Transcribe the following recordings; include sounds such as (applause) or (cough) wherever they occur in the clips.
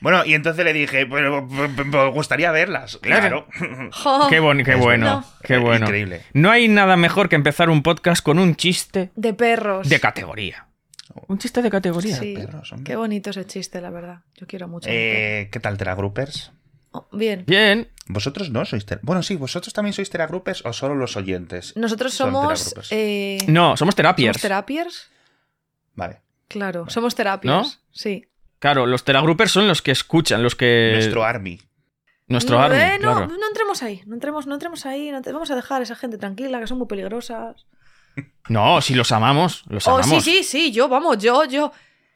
Bueno, y entonces le dije, pero me gustaría verlas. Claro. (laughs) Qué, bon- qué Es bueno, verdad. qué bueno. Increíble. No hay nada mejor que empezar un podcast con un chiste De perros. de categoría. Un chiste de categoría. Sí. perros, hombre. Qué bonito ese chiste, la verdad. Yo quiero mucho. Eh, ¿Qué tal, Teragroupers? Oh, bien. Bien. Vosotros no sois Bueno, sí, vosotros también sois Teragroupers o solo los oyentes. Nosotros somos. eh, No, somos terapiers. ¿Somos terapiers? Vale. Claro, somos terapiers. ¿No? Sí. Claro, los teragroupers son los que escuchan, los que... Nuestro Army. Nuestro no, army, eh, no, claro. no entremos ahí. No entremos, no entremos ahí. no te- vamos a dejar a esa gente tranquila, que son muy peligrosas. (laughs) No, si los amamos, los Oh, amamos. sí, sí, sí. Yo, vamos, yo, yo.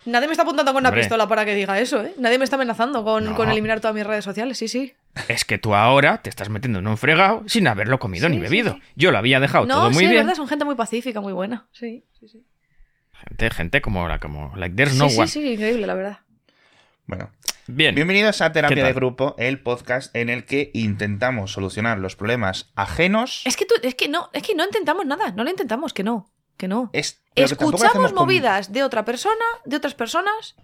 Nadie me está apuntando con una Hombre. pistola para que diga eso, ¿eh? Nadie me está amenazando con, No. con eliminar todas mis redes sociales. Sí, sí. Es que tú ahora te estás metiendo en un fregado sin haberlo comido Sí, ni sí, bebido. sí. Yo lo había dejado no, todo muy sí, es bien. verdad, son gente muy pacífica, muy buena. Sí, sí, sí. Gente, gente como la como like there's Sí, no sí, one. sí, increíble, la verdad. Bueno, Bien. bienvenidos a ¿Qué Terapia de Grupo, el podcast en el que intentamos solucionar los problemas ajenos. Es que tú, es que no, es que no intentamos nada, no lo intentamos, que no, que no. Es- que Escuchamos con- movidas de otra persona, de otras personas,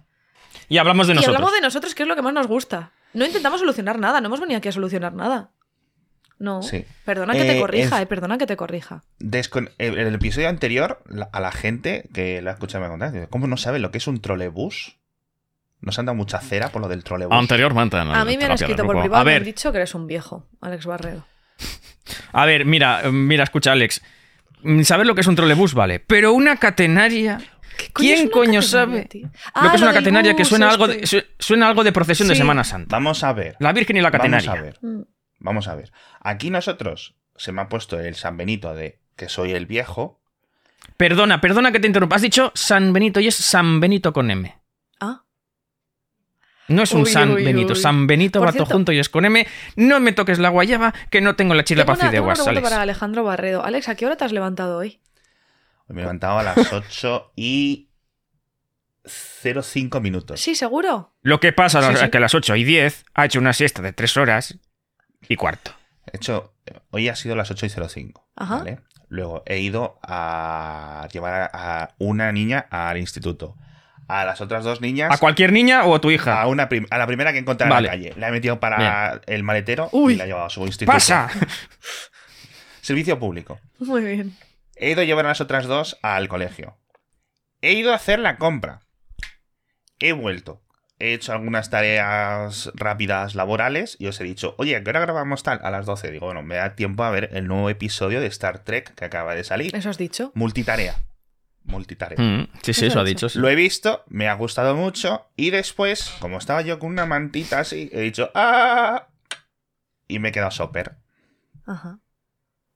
Y hablamos de y nosotros. hablamos de nosotros, que es lo que más nos gusta. No intentamos solucionar nada, no hemos venido aquí a solucionar nada. No. Sí. Perdona que te Eh, corrija, es- eh, perdona que te corrija. Descon- En el episodio anterior, la- a la gente que la escucha me contar, ¿cómo no sabe lo que es un trolebús? Nos han dado mucha cera por lo del trolebús. Anteriormente. en A mí me han escrito por privado A me han ver, dicho que eres un viejo, Alex Barredo. a ver, mira, mira, escucha, Alex. ¿Sabes lo que es un trolebús? Vale. Pero una catenaria. ¿Qué ¿Quién una coño sabe tío? lo Ah, que es una del catenaria que suena algo, de, su- suena algo de procesión de. Semana Santa? Vamos a ver. La Virgen y la catenaria. Vamos a ver. Mm. Vamos a ver. Aquí nosotros se me ha puesto el San Benito de que soy el viejo. Perdona, perdona que te interrumpa. Has dicho San Benito y es San Benito con M. No es un Uy, San uy, Benito, uy. San Benito Por va todo junto y es con M. No me toques la guayaba, que no tengo la chila para tengo una Alex. para Alejandro Barredo. Alex, ¿a qué hora te has levantado hoy? Me he levantado a las 8 y 05 minutos. Sí, seguro. Lo que pasa Sí, es sí. que a las 8 y 10 ha hecho una siesta de 3 horas y cuarto. De hecho, hoy ha sido las 8 y 05. Ajá. ¿vale? Luego he ido a llevar a una niña al instituto. A las otras dos niñas. ¿A cualquier niña o a tu hija? a, una prim- a la primera que encontré Vale. en la calle. La he metido para el maletero Uy. y la he llevado a su instituto. ¡Pasa! (laughs) Servicio público. Muy bien. He ido a llevar a las otras dos al colegio. He ido a hacer la compra. He vuelto. He hecho algunas tareas rápidas laborales y os he dicho, oye, ¿a qué hora grabamos tal? A las 12. Digo, bueno, me da tiempo a ver el nuevo episodio de Star Trek que acaba de salir. Eso has dicho. Multitarea. Multitarea. Mm, sí, sí, Eso eso ha dicho. sí. Lo he visto, me ha gustado mucho y después, como estaba yo con una mantita así, he dicho ¡Ah! Y me he quedado soper. Ajá.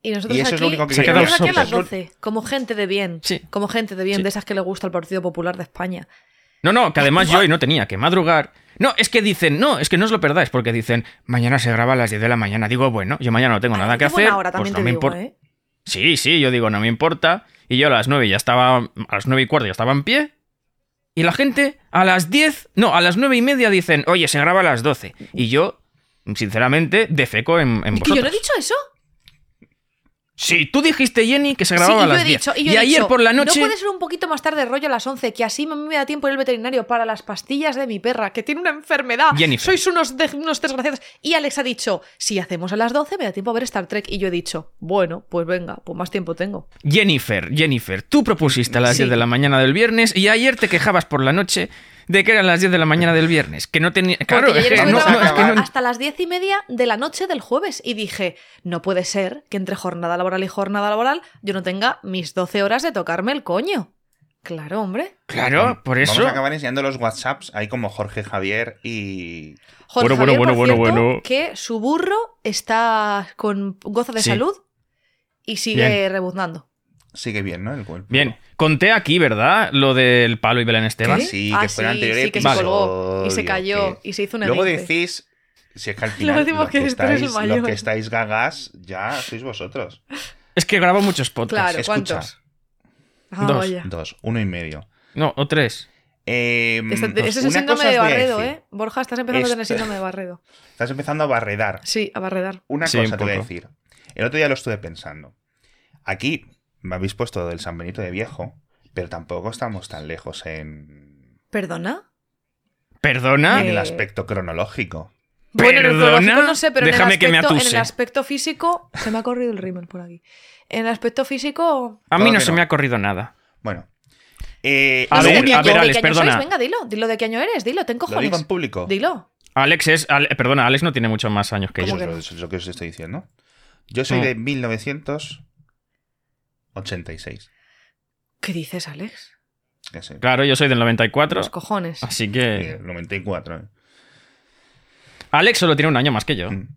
Y nosotros Y eso aquí, es lo único que Se nosotros aquí a las soper. 12, como gente de bien. Sí. Como gente de bien, Sí. de esas que le gusta el Partido Popular de España. No, no, que además yo hoy no tenía que madrugar. No, es que dicen, no, es que no os lo perdáis, porque dicen, mañana se graba a las 10 de la mañana. Digo, bueno, yo mañana no tengo nada Ay, que hacer. hora, pues también no te me importa. ¿eh? Sí, sí, yo digo, no me importa. Y yo a las 9 ya estaba, a las 9 y cuarto ya estaba en pie. Y la gente a las 10, no, a las 9 y media dicen, oye, se graba a las 12. Y yo, sinceramente, defeco en, en ¿Y que yo no he dicho eso? Sí, tú dijiste, Jenny, que se Sí, grababa y a las he 10. dicho, y ayer dicho, por la noche... No puede ser un poquito más tarde rollo a las 11, que así a mí me da tiempo ir al veterinario para las pastillas de mi perra, que tiene una enfermedad. Jennifer. Sois unos, de- unos desgraciados. Y Alex ha dicho, si hacemos a las 12 me da tiempo a ver Star Trek. Y yo he dicho, bueno, pues venga, pues más tiempo tengo. Jennifer, Jennifer, tú propusiste a las Sí. 10 de la mañana del viernes y ayer te quejabas por la noche de que eran las 10 de la mañana del viernes. Que no tenía. Claro, es que no, no, trabajando es que no- hasta las diez y media de la noche del jueves y dije, no puede ser que entre jornada laboral y jornada laboral yo no tenga mis 12 horas de tocarme el coño. Claro, hombre. Claro, por eso. Vamos a acabar enseñando los WhatsApps ahí como Jorge Javier y. Jorge Bueno, bueno, Javier, bueno, por bueno, cierto, bueno. que su burro está con gozo de Sí. salud y sigue Bien. rebuznando. Sigue bien, ¿no? El cuerpo. Bien, conté aquí, ¿verdad? Lo del palo y Belén Esteban. ¿Qué? Sí, Ah, que fue el sí, anterior sí, que se colgó y se cayó que- y se hizo un Luego decís. Si es que al (laughs) final. los que este el estáis, mayor. los que estáis gagas ya sois vosotros. Es que grabo muchos podcasts. Claro, Escucha. ¿cuántos? Ah, Dos. vaya. Dos, uno y medio. No, o tres. Eh, Este- os- ese es el una síndrome de Barredo, decir. ¿eh? Borja, estás empezando a tener Este- síndrome de Barredo. Estás empezando a barredar. Sí, a barredar. Una Sí, cosa un te voy a decir. El otro día lo estuve pensando. Aquí me habéis puesto del San Benito de viejo, pero tampoco estamos tan lejos en. ¿Perdona? ¿Perdona? En el aspecto cronológico. Bueno, en el ¿Perdona? cronológico no sé, pero en el, Déjame que me aspecto, en el aspecto físico. Se me ha corrido el rímel por aquí. En el aspecto físico. A mí no se me ha corrido nada. Bueno. Eh, A lo ver, ¿de qué a año- ver, de Alex, perdona. sois? Venga, dilo. Dilo de qué año eres. Dilo, ten lo cojones. digo en público. Dilo. Alex es. Ale- perdona, Alex no tiene muchos más años que ¿Cómo yo. que Eso, no? eso es lo que os estoy diciendo. Yo soy Mm. de 1986. ¿Qué dices, Alex? Claro, yo soy del 94. Los cojones. Así que. 94. eh. Alex solo tiene un año más que yo. Mm.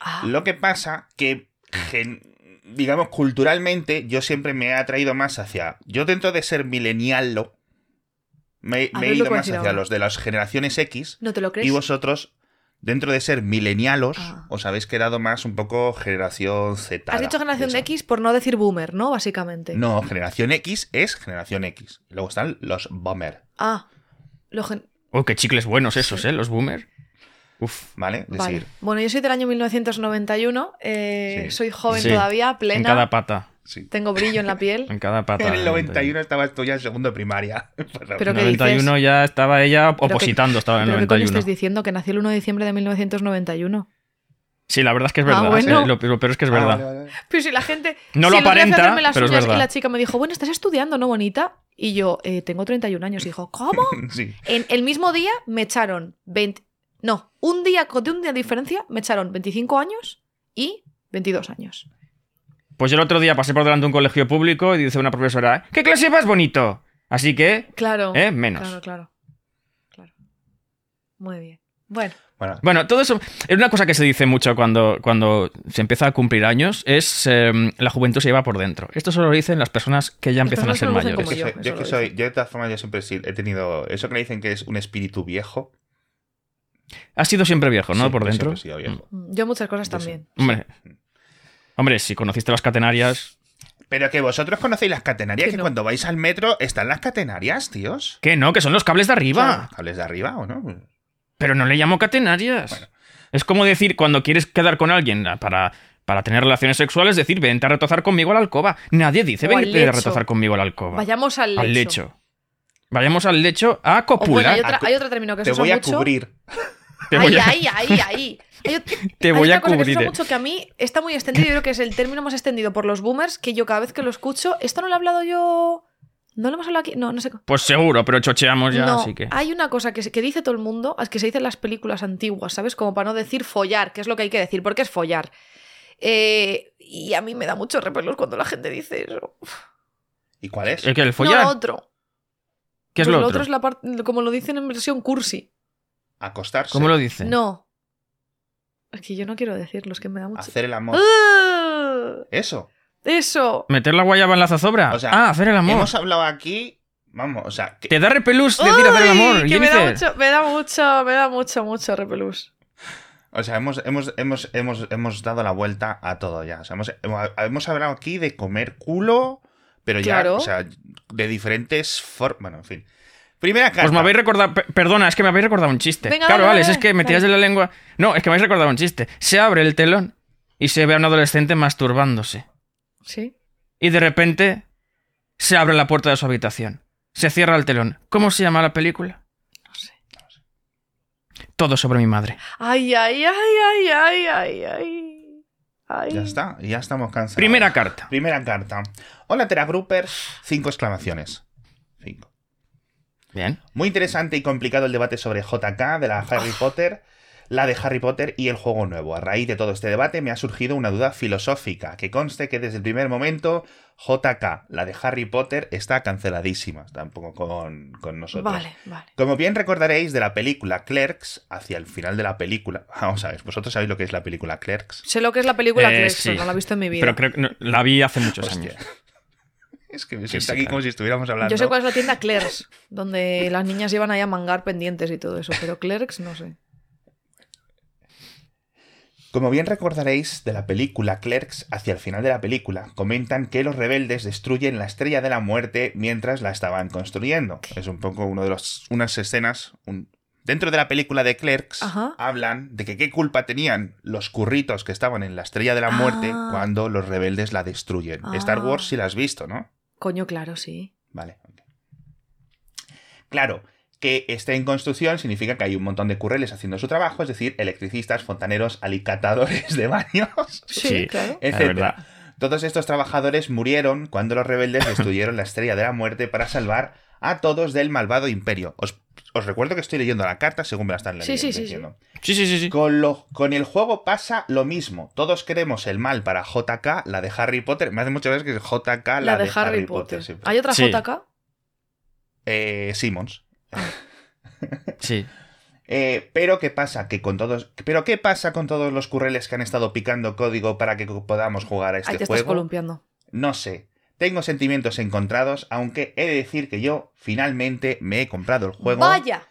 Ah, Lo que pasa que, gen- digamos, culturalmente, yo siempre me he atraído más hacia. Yo, dentro de ser milenialo, me, he ido más hacia ahora. los de las generaciones X. ¿No te lo crees? Y vosotros, dentro de ser milenialos, Ah. os habéis quedado más un poco generación Z. Has dicho generación de X por no decir boomer, ¿no? Básicamente. No, generación X es generación X. Luego están los boomer, Ah. Lo gen- Oh, qué chicles buenos esos, ¿eh? Los boomers. Uf. ¿vale? Bueno, yo soy del año 1991. eh, Sí. Soy joven Sí. todavía, plena. En cada pata. Sí. Tengo brillo en la piel. (laughs) En cada pata. En el 91 estabas tú ya en segundo de primaria. (laughs) Pero En ¿qué el 91 ya estaba ella que- opositando, estaba en el ¿Pero qué coño 91. estáis diciendo? Que nació el 1 de diciembre de 1991. Sí, la verdad es que es Ah, verdad. bueno. sí, lo, lo peor es que es Ah, verdad. vale, vale, vale. Pero si la gente. No si lo aparenta, las pero es verdad. Y la chica me dijo, bueno, estás estudiando, ¿no, bonita? Y yo, eh, tengo 31 años. Y dijo, ¿cómo? (laughs) Sí. En el mismo día me echaron 20. No, un día de un día de diferencia me echaron 25 años y 22 años. Pues yo el otro día pasé por delante de un colegio público y dice una profesora, ¿qué clase vas bonito? Así que, Claro. ¿eh? Menos. Claro, claro. Claro. Muy bien. Bueno, Bueno, Bueno, todo eso es una cosa que se dice mucho cuando, cuando se empieza a cumplir años, es eh, la juventud se lleva por dentro. Esto solo lo dicen las personas que ya Las empiezan a ser yo, mayores. yo, que soy- yo de todas formas yo siempre he tenido eso que le dicen que es un espíritu viejo. Ha sido siempre viejo, ¿no? Sí, por dentro. siempre he sido viejo. yo muchas cosas también. Mm. Hombre, hombre, si conociste las catenarias... Pero que vosotros conocéis las catenarias, Que que no. cuando vais al metro están las catenarias, tíos. Que no, que son los cables de arriba. ¿Cables de arriba o no? Pero no le llamo catenarias. Bueno. Es como decir, cuando quieres quedar con alguien para, para tener relaciones sexuales, decir, vente a retozar conmigo a la alcoba. Nadie dice, vente a retozar conmigo a la alcoba. Vayamos al lecho. al lecho. Vayamos al lecho a O bueno, copular. hay, otra- A cu- hay otro término que se Te voy a cubrir. Te voy Ahí, a- ahí, ahí, ahí. Te hay voy a cosa que cubrir. usa mucho que a mí está muy extendido. Yo creo que es el término más extendido por los boomers que yo cada vez que lo escucho. ¿Esto no lo he hablado yo? ¿No lo hemos hablado aquí? No, no sé. Pues seguro, pero chocheamos ya, no, así que. hay una cosa que, se- que dice todo el mundo, es que se dice en las películas antiguas, ¿sabes? Como para no decir follar, que es lo que hay que decir, porque es follar. Eh, y a mí me da mucho repelús cuando la gente dice eso. ¿Y cuál es? ¿El que el No, follar? lo otro. ¿Qué es Pues lo otro? es la parte, como lo dicen en versión cursi. Acostarse. ¿Cómo lo dice? No. Es que yo no quiero decirlo, es que me da mucho... Hacer el amor. ¡Ah! Eso. Eso. ¿Meter la guayaba en la zozobra? O sea, ah, hacer el amor. Hemos hablado aquí. Vamos, o sea, que- Te da repelús decir hacer el amor. Que me da mucho, me da mucho, me da mucho, mucho repelús. o sea, hemos, hemos, hemos, hemos, hemos dado la vuelta a todo ya. O sea, hemos, hemos, hemos hablado aquí de comer culo, pero ya, Claro. o sea, de diferentes formas. Bueno, en fin. Primera carta. Pues me habéis recordado. pe- Perdona, es que me habéis recordado un chiste. Venga, claro, dale, es que me tiras de la lengua. No, es que me habéis recordado un chiste. Se abre el telón y se ve a un adolescente masturbándose. Sí. Y de repente se abre la puerta de su habitación. Se cierra el telón. ¿Cómo se llama la película? No sé. Todo sobre mi madre. Ay, ay, ay, ay, ay, ay, ay. Ay. Ya está, ya estamos cansados. Primera carta. Primera carta. Hola, Teragroupers. Cinco exclamaciones. Bien. Muy interesante y complicado el debate sobre JK de la Harry Potter, la de Harry Potter y el juego nuevo. A raíz de todo este debate me ha surgido una duda filosófica, que conste que desde el primer momento JK, la de Harry Potter, está canceladísima, está un poco con, con nosotros. Vale, vale. Como bien recordaréis de la película Clerks, hacia el final de la película, (laughs) vamos a ver, vosotros sabéis lo que es la película Clerks. Sé lo que es la película Eh, Clerks, sí. no la he visto en mi vida. Pero creo que no- la vi hace muchos Hostia. años. (laughs) Es que me siento aquí como si estuviéramos hablando. Yo sé cuál es la tienda Clerks, donde las niñas iban ahí a mangar pendientes y todo eso, pero Clerks no sé. Como bien recordaréis de la película Clerks, hacia el final de la película, comentan que los rebeldes destruyen la estrella de la muerte mientras la estaban construyendo. Es un poco uno de los unas escenas un- dentro de la película de Clerks Ajá. hablan de que qué culpa tenían los curritos que estaban en la estrella de la muerte Ah. cuando los rebeldes la destruyen. Star Ah. Wars sí la has visto, ¿no? Coño, claro, sí. Vale. ok. Claro, que esté en construcción significa que hay un montón de curreles haciendo su trabajo, es decir, electricistas, fontaneros, alicatadores de baños, Sí, Sí. claro. Es etc. verdad. Todos estos trabajadores murieron cuando los rebeldes destruyeron la estrella de la muerte para salvar a todos del malvado imperio. Os, os recuerdo que estoy leyendo la carta según me la están leyendo. sí, sí, leyendo. Sí, sí, sí, sí. Con, lo- con el juego pasa lo mismo. Todos queremos el mal para JK, la de Harry Potter. Me hace muchas veces que es JK, la, La, de, Harry, Potter. ¿Hay otra Sí. JK? Eh, Simmons. (laughs) Sí. Eh, pero ¿qué pasa? Que con todos. Pero ¿qué pasa con todos los curreles que han estado picando código para que podamos jugar a Ahí este te estás juego? columpiando. No sé. Tengo sentimientos encontrados, aunque he de decir que yo finalmente me he comprado el juego. ¡Vaya!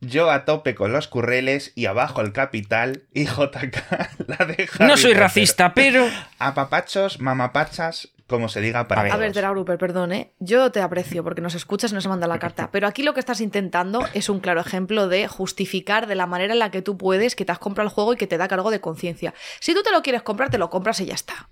Yo a tope con los curreles y abajo el capital y JK (laughs) la de Harry No soy racista, pero. (laughs) A papachos, mamapachas, como se diga para A ver. Todos. ver, Terauruper, perdón, ¿eh? Yo te aprecio porque nos escuchas y nos manda la carta. Pero aquí lo que estás intentando es un claro ejemplo de justificar de la manera en la que tú puedes que te has comprado el juego y que te da cargo de conciencia. Si tú te lo quieres comprar, te lo compras y ya está.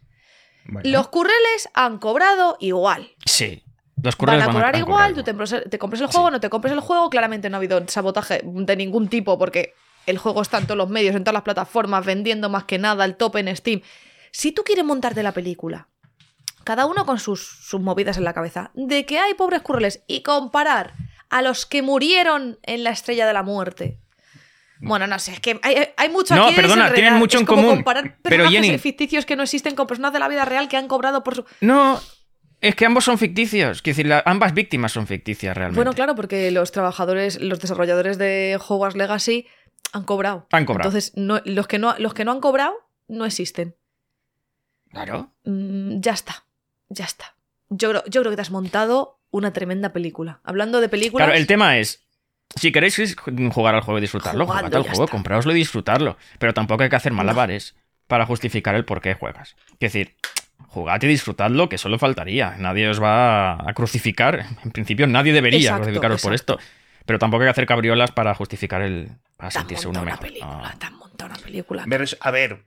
Bueno, Los curreles han cobrado igual. Sí. Los Van a cobrar han igual, cobrar tú te, compras- te compres el juego, no te compres el juego. Claramente no ha habido sabotaje de ningún tipo porque el juego está en todos los medios, en todas las plataformas, vendiendo más que nada, el top en Steam. Si tú quieres montarte la película, cada uno con sus, sus movidas en la cabeza, de que hay pobres curreles y comparar a los que murieron en la estrella de la muerte. Bueno, no sé, es que hay, hay mucho No, aquí de perdona, tienen mucho Es en como común. comparar Pero, Jenny- ficticios que no existen con personas de la vida real que han cobrado por su... No, es que ambos son ficticios. Quiero decir, la- ambas víctimas son ficticias realmente. Bueno, claro, porque los trabajadores, los desarrolladores de Hogwarts Legacy han cobrado. Han cobrado. Entonces, no- los, que no, los que no han cobrado no existen. Claro. Mm, ya está. Ya está. Yo, creo- yo creo que te has montado una tremenda película. Hablando de películas. Claro, el tema es. Si queréis jugar al juego y disfrutarlo, jugad al juego, está. compraoslo y disfrutarlo. Pero tampoco hay que hacer malabares para justificar el por qué juegas. Es decir, jugad y disfrutadlo, que solo faltaría. Nadie os va a crucificar. En principio, nadie debería Exacto, crucificaros por esto. Pero tampoco hay que hacer cabriolas para justificar el. para has sentirse uno una mejor. película. No. Una a ver,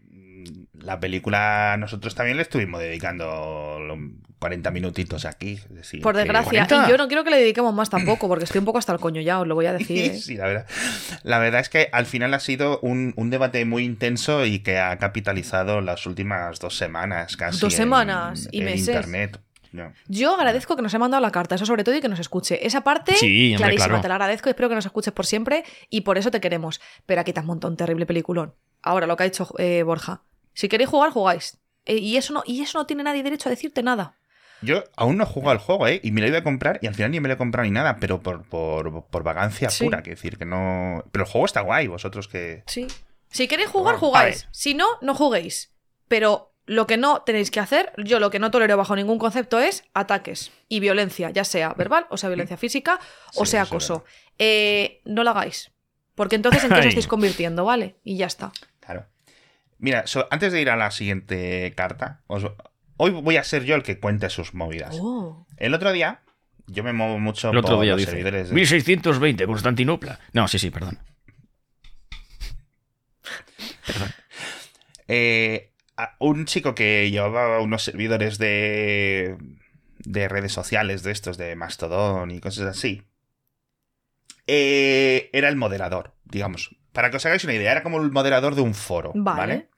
la película nosotros también le estuvimos dedicando lo- 40 minutitos aquí. decir, Por desgracia. 40. Y yo no quiero que le dediquemos más tampoco, porque estoy un poco hasta el coño ya, os lo voy a (laughs) decir. ¿eh? Sí, la verdad. La verdad es que al final ha sido un, un debate muy intenso y que ha capitalizado las últimas dos semanas casi. Dos en- semanas y en meses. internet. No. Yo agradezco que nos haya mandado la carta, eso sobre todo y que nos escuche. Esa parte, Sí, clarísima, claro. te la agradezco y espero que nos escuches por siempre y por eso te queremos. Pero aquí te has montado un terrible peliculón. Ahora, lo que ha dicho eh, Borja. Si queréis jugar, jugáis. Eh, y, eso no, y eso no tiene nadie derecho a decirte nada. Yo aún no he jugado al juego, ¿eh? Y me lo iba a comprar y al final ni me lo he comprado ni nada, pero por, por, por vagancia Sí. pura, que decir que no... Pero el juego está guay, vosotros que... Sí. Si queréis jugar, Bueno, jugáis. Si no, no juguéis. Pero lo que no tenéis que hacer, yo lo que no tolero bajo ningún concepto es ataques y violencia, ya sea verbal, o sea violencia física, o Sí, sea acoso. Eh, no lo hagáis. Porque entonces en qué os estáis convirtiendo, ¿vale? Y ya está. Mira, so- antes de ir a la siguiente carta, os- hoy voy a ser yo el que cuente sus movidas. Oh. El otro día, yo me muevo mucho El otro por día los dice. servidores de- 1620, Constantinopla. No, sí, sí, perdón. Eh, un chico que llevaba unos servidores de, de redes sociales, de estos, de Mastodon y cosas así, eh, era el moderador, digamos. Para que os hagáis una idea, era como el moderador de un foro, Vale. ¿vale?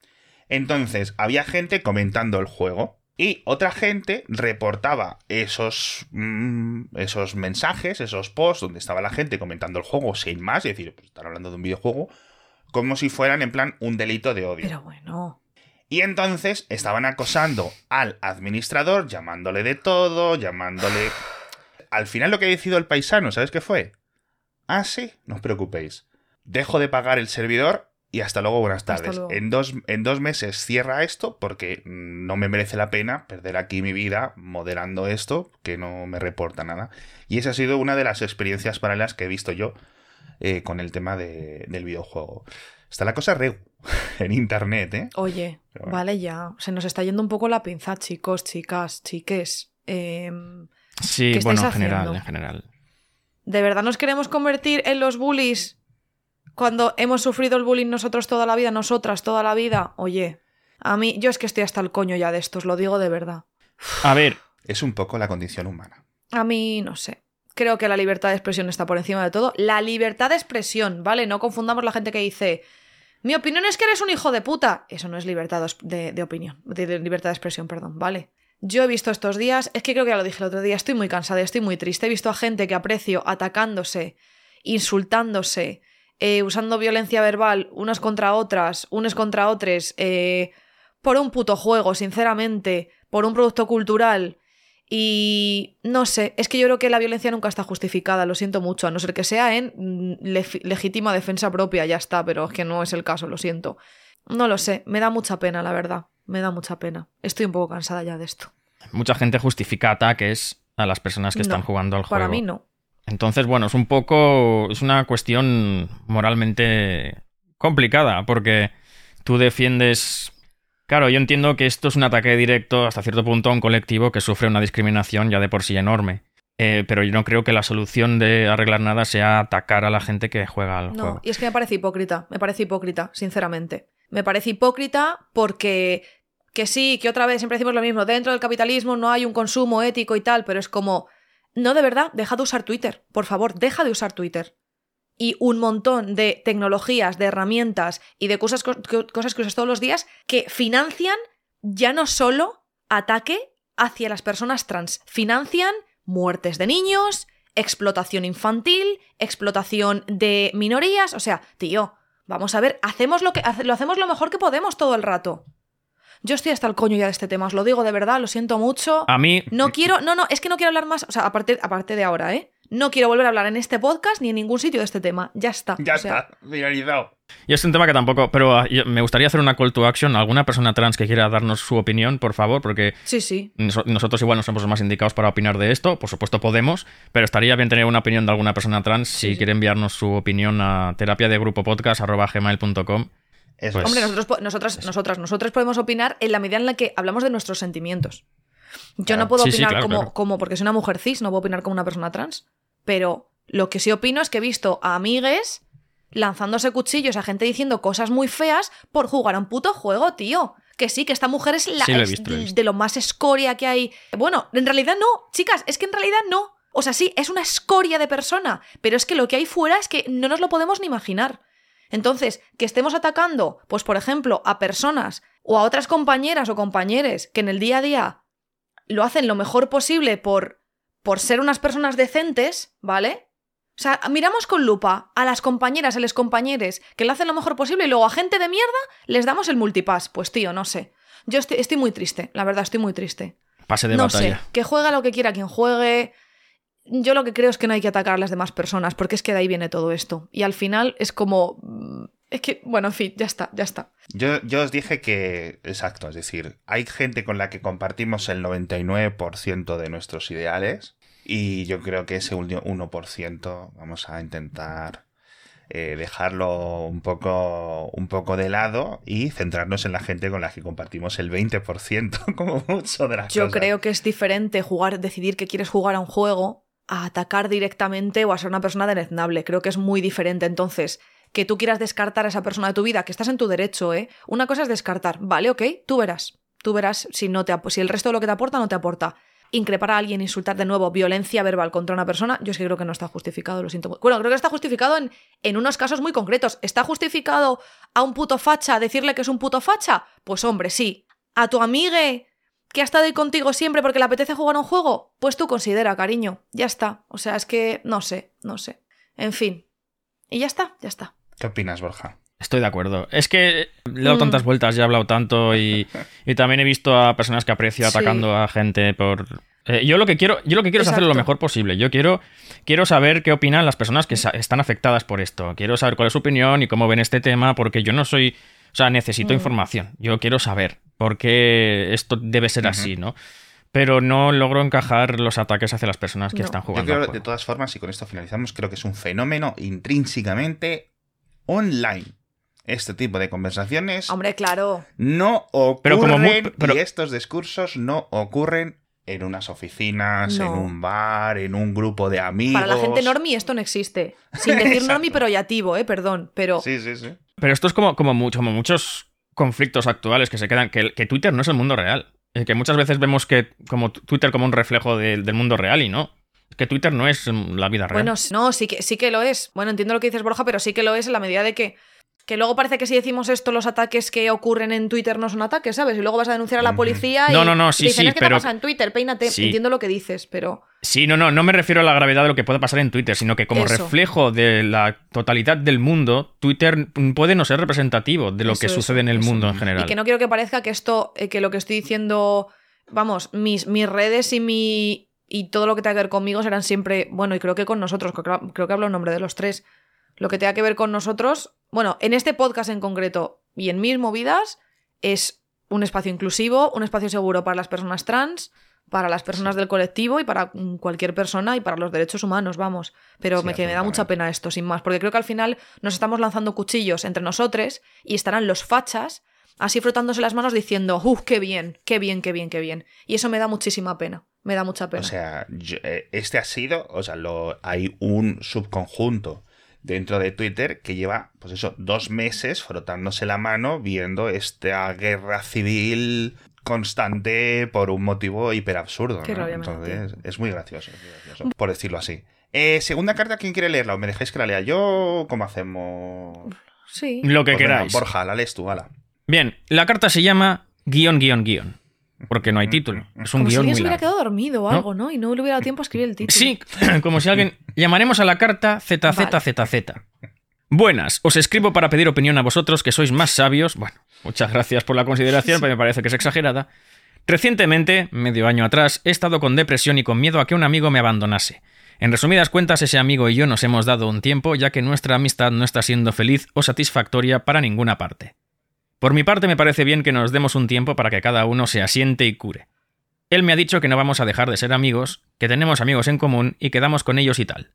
Entonces, había gente comentando el juego y otra gente reportaba esos, mm, esos mensajes, esos posts donde estaba la gente comentando el juego sin más, es decir, pues, están hablando de un videojuego, como si fueran en plan un delito de odio. Pero bueno. Y entonces estaban acosando al administrador, llamándole de todo, llamándole... (sighs) Al final lo que ha decidido el paisano, ¿sabes qué fue? Ah, sí, no os preocupéis. Dejo de pagar el servidor y hasta luego, buenas tardes. luego. En dos, en dos meses cierra esto porque no me merece la pena perder aquí mi vida moderando esto, que no me reporta nada. Y esa ha sido una de las experiencias paralelas que he visto yo eh, con el tema de- del videojuego. Está la cosa re (laughs) en internet, ¿eh? Oye, bueno. vale ya. Se nos está yendo un poco la pinza, chicos, chicas, chiques. Em, Sí, ¿Qué estáis bueno, en general, haciendo? en general. ¿De verdad nos queremos convertir en los bullies cuando hemos sufrido el bullying nosotros toda la vida, nosotras toda la vida? Oye, a mí, yo es que estoy hasta el coño ya de esto, os lo digo de verdad. A ver, Es un poco la condición humana. A mí, no sé. Creo que la libertad de expresión está por encima de todo. La libertad de expresión, ¿vale? No confundamos la gente que dice, mi opinión es que eres un hijo de puta. Eso no es libertad de, de opinión, de, de libertad de expresión, perdón, ¿vale? Yo he visto estos días, es que creo que ya lo dije el otro día, estoy muy cansada, estoy muy triste. He visto a gente que aprecio atacándose, insultándose, eh, usando violencia verbal unas contra otras, unos contra otros, eh, por un puto juego, sinceramente, por un producto cultural. Y no sé, es que yo creo que la violencia nunca está justificada, lo siento mucho, a no ser que sea en mm, legítima defensa propia, ya está, pero es que no es el caso, lo siento. No lo sé, me da mucha pena, la verdad, me da mucha pena. Estoy un poco cansada ya de esto. Mucha gente justifica ataques a las personas que están jugando al juego. Para mí no. Entonces, bueno, es un poco. Es una cuestión moralmente complicada, porque tú defiendes. Claro, yo entiendo que esto es un ataque directo hasta cierto punto a un colectivo que sufre una discriminación ya de por sí enorme. Eh, pero yo no creo que la solución de arreglar nada sea atacar a la gente que juega al No, juego. y es que me parece hipócrita, me parece hipócrita, sinceramente. Me parece hipócrita porque que sí, que otra vez siempre decimos lo mismo, dentro del capitalismo no hay un consumo ético y tal, pero es como, no de verdad, deja de usar Twitter, por favor, deja de usar Twitter. Y un montón de tecnologías, de herramientas y de cosas, co- co- cosas que usas todos los días que financian ya no solo ataque hacia las personas trans, financian muertes de niños, explotación infantil, explotación de minorías, o sea, tío, vamos a ver, hacemos lo que lo hacemos lo mejor que podemos todo el rato. Yo estoy hasta el coño ya de este tema, os lo digo de verdad, lo siento mucho. A mí. No quiero, no, no, es que no quiero hablar más, o sea, aparte, aparte de ahora, ¿eh? No quiero volver a hablar en este podcast ni en ningún sitio de este tema. Ya está. Ya O sea, está, finalizado. Y es un tema que tampoco. Pero ah, yo- me gustaría hacer una call to action. Alguna persona trans que quiera darnos su opinión, por favor, porque Sí, sí. Nos- Nosotros igual no somos los más indicados para opinar de esto, por supuesto podemos, pero estaría bien tener una opinión de alguna persona trans si sí. quiere enviarnos su opinión a terapia de grupo podcast@gmail.com. Eso Pues- es. Hombre, nosotros, nosotras, nosotras, nosotros podemos opinar en la medida en la que hablamos de nuestros sentimientos. Yo Claro. no puedo Sí, sí, opinar claro, como, claro. como, porque soy una mujer cis, no puedo opinar como una persona trans. Pero lo que sí opino es que he visto a amigues lanzándose cuchillos a gente diciendo cosas muy feas por jugar a un puto juego, tío. Que sí, que esta mujer es, la, Sí, lo he es visto, lo he visto. de lo más escoria que hay. Bueno, en realidad no, chicas, es que en realidad no. O sea, sí, es una escoria de persona, pero es que lo que hay fuera es que no nos lo podemos ni imaginar. Entonces, que estemos atacando, pues por ejemplo, a personas o a otras compañeras o compañeros que en el día a día lo hacen lo mejor posible por, por ser unas personas decentes, ¿vale? O sea, miramos con lupa a las compañeras, a los compañeros que lo hacen lo mejor posible y luego a gente de mierda les damos el multipass. Pues tío, no sé. Yo estoy, estoy muy triste, la verdad, estoy muy triste. Pase de no batalla. sé, que juegue lo que quiera quien juegue. Yo lo que creo es que no hay que atacar a las demás personas, porque es que de ahí viene todo esto. Y al final es como. mm, Es que, bueno, en fin, ya está, ya está. Yo, yo os dije que, exacto, es decir, hay gente con la que compartimos el 99% de nuestros ideales y yo creo que ese último 1% vamos a intentar eh, dejarlo un poco, un poco de lado y centrarnos en la gente con la que compartimos el 20% (laughs) como mucho de las Yo cosas. creo que es diferente jugar, decidir que quieres jugar a un juego a atacar directamente o a ser una persona deneznable. Creo que es muy diferente. Entonces, que tú quieras descartar a esa persona de tu vida, que estás en tu derecho, ¿eh? Una cosa es descartar, vale, ok, tú verás. Tú verás si, no te, si el resto de lo que te aporta no te aporta. Increpar a alguien, insultar de nuevo, violencia verbal contra una persona, yo es que creo que no está justificado, lo siento. Bueno, creo que está justificado en, en unos casos muy concretos. ¿Está justificado a un puto facha decirle que es un puto facha? Pues hombre, sí. A tu amigue que ha estado ahí contigo siempre porque le apetece jugar a un juego, pues tú considera, cariño. Ya está. O sea, es que no sé, no sé. En fin. Y ya está, ya está. ¿Qué opinas, Borja? Estoy de acuerdo. Es que le he dado Mm. tantas vueltas, ya he hablado tanto y, (laughs) y también he visto a personas que aprecio Sí. atacando a gente por... Eh, yo lo que quiero, yo lo que quiero es hacerlo lo mejor posible. Yo quiero, quiero saber qué opinan las personas que están afectadas por esto. Quiero saber cuál es su opinión y cómo ven este tema, porque yo no soy... O sea, necesito Mm. información. Yo quiero saber por qué esto debe ser así, ¿no? Pero no logro encajar los ataques hacia las personas que No. están Yo jugando. al creo, de todas formas, y con esto finalizamos, creo que es un fenómeno intrínsecamente online. Este tipo de conversaciones Hombre, claro. no ocurren Pero como pero- y estos discursos no ocurren en unas oficinas, No. en un bar, en un grupo de amigos. Para la gente normie esto no existe. (laughs) Sin decir normie, pero yativo, eh, perdón. Pero Sí, sí, sí. Pero esto es como, como, mucho, como muchos conflictos actuales que se quedan, que, Twitter no es el mundo real. Eh, que muchas veces vemos que como Twitter como un reflejo de- del mundo real y no. Que Twitter no es mm, la vida real. Bueno, no, sí que, sí que lo es. Bueno, entiendo lo que dices, Borja, pero sí que lo es en la medida de que que luego parece que si decimos esto, los ataques que ocurren en Twitter no son ataques, ¿sabes? Y luego vas a denunciar a la policía y No, no, no, sí, y dicen, sí, "Es que te pero- pasa en Twitter? Peínate. Sí. Entiendo lo que dices, pero... Sí, no, no, no me refiero a la gravedad de lo que pueda pasar en Twitter, sino que como Eso. reflejo de la totalidad del mundo, Twitter puede no ser representativo de lo Eso, que sucede en el mundo en Y general. que no quiero que parezca que esto, eh, que lo que estoy diciendo, vamos, mis, mis redes y mi y todo lo que tenga que ver conmigo serán siempre, bueno, y creo que con nosotros, creo, creo que hablo en nombre de los tres, lo que tenga que ver con nosotros, bueno, en este podcast en concreto y en mis movidas, es un espacio inclusivo, un espacio seguro para las personas trans, para las personas del colectivo y para cualquier persona y para los derechos humanos, vamos. Pero Sí, me, que me da mucha pena esto, sin más, porque creo que al final nos estamos lanzando cuchillos entre nosotros y estarán los fachas así frotándose las manos diciendo, ¡uh, qué bien, qué bien, qué bien, qué bien! Y eso me da muchísima pena, me da mucha pena. O sea, yo- eh, este ha sido, o sea, lo, hay un subconjunto dentro de Twitter que lleva, pues eso, dos meses frotándose la mano viendo esta guerra civil constante por un motivo hiper absurdo. Entonces, es muy gracioso, es muy gracioso, por decirlo así. Eh, segunda carta, ¿quién quiere leerla? ¿O me dejáis que la lea yo? ¿Cómo hacemos? sí. Lo que Pues venga, queráis. Borja, la lees tú, ala. Bien, la carta se llama guion, guion, guion. Porque no hay título. Es un Como si alguien muy se hubiera largo. quedado dormido o ¿No? algo, ¿no? Y no le hubiera dado tiempo a escribir el título. Sí, (laughs) como si alguien... (laughs) Llamaremos a la carta ZZZZ. Buenas, os escribo para pedir opinión a vosotros que sois más sabios. Bueno, muchas gracias por la consideración, pero me parece que es exagerada. Recientemente, medio año atrás, he estado con depresión y con miedo a que un amigo me abandonase. En resumidas cuentas, ese amigo y yo nos hemos dado un tiempo ya que nuestra amistad no está siendo feliz o satisfactoria para ninguna parte. Por mi parte me parece bien que nos demos un tiempo para que cada uno se asiente y cure. Él me ha dicho que no vamos a dejar de ser amigos, que tenemos amigos en común y quedamos con ellos y tal.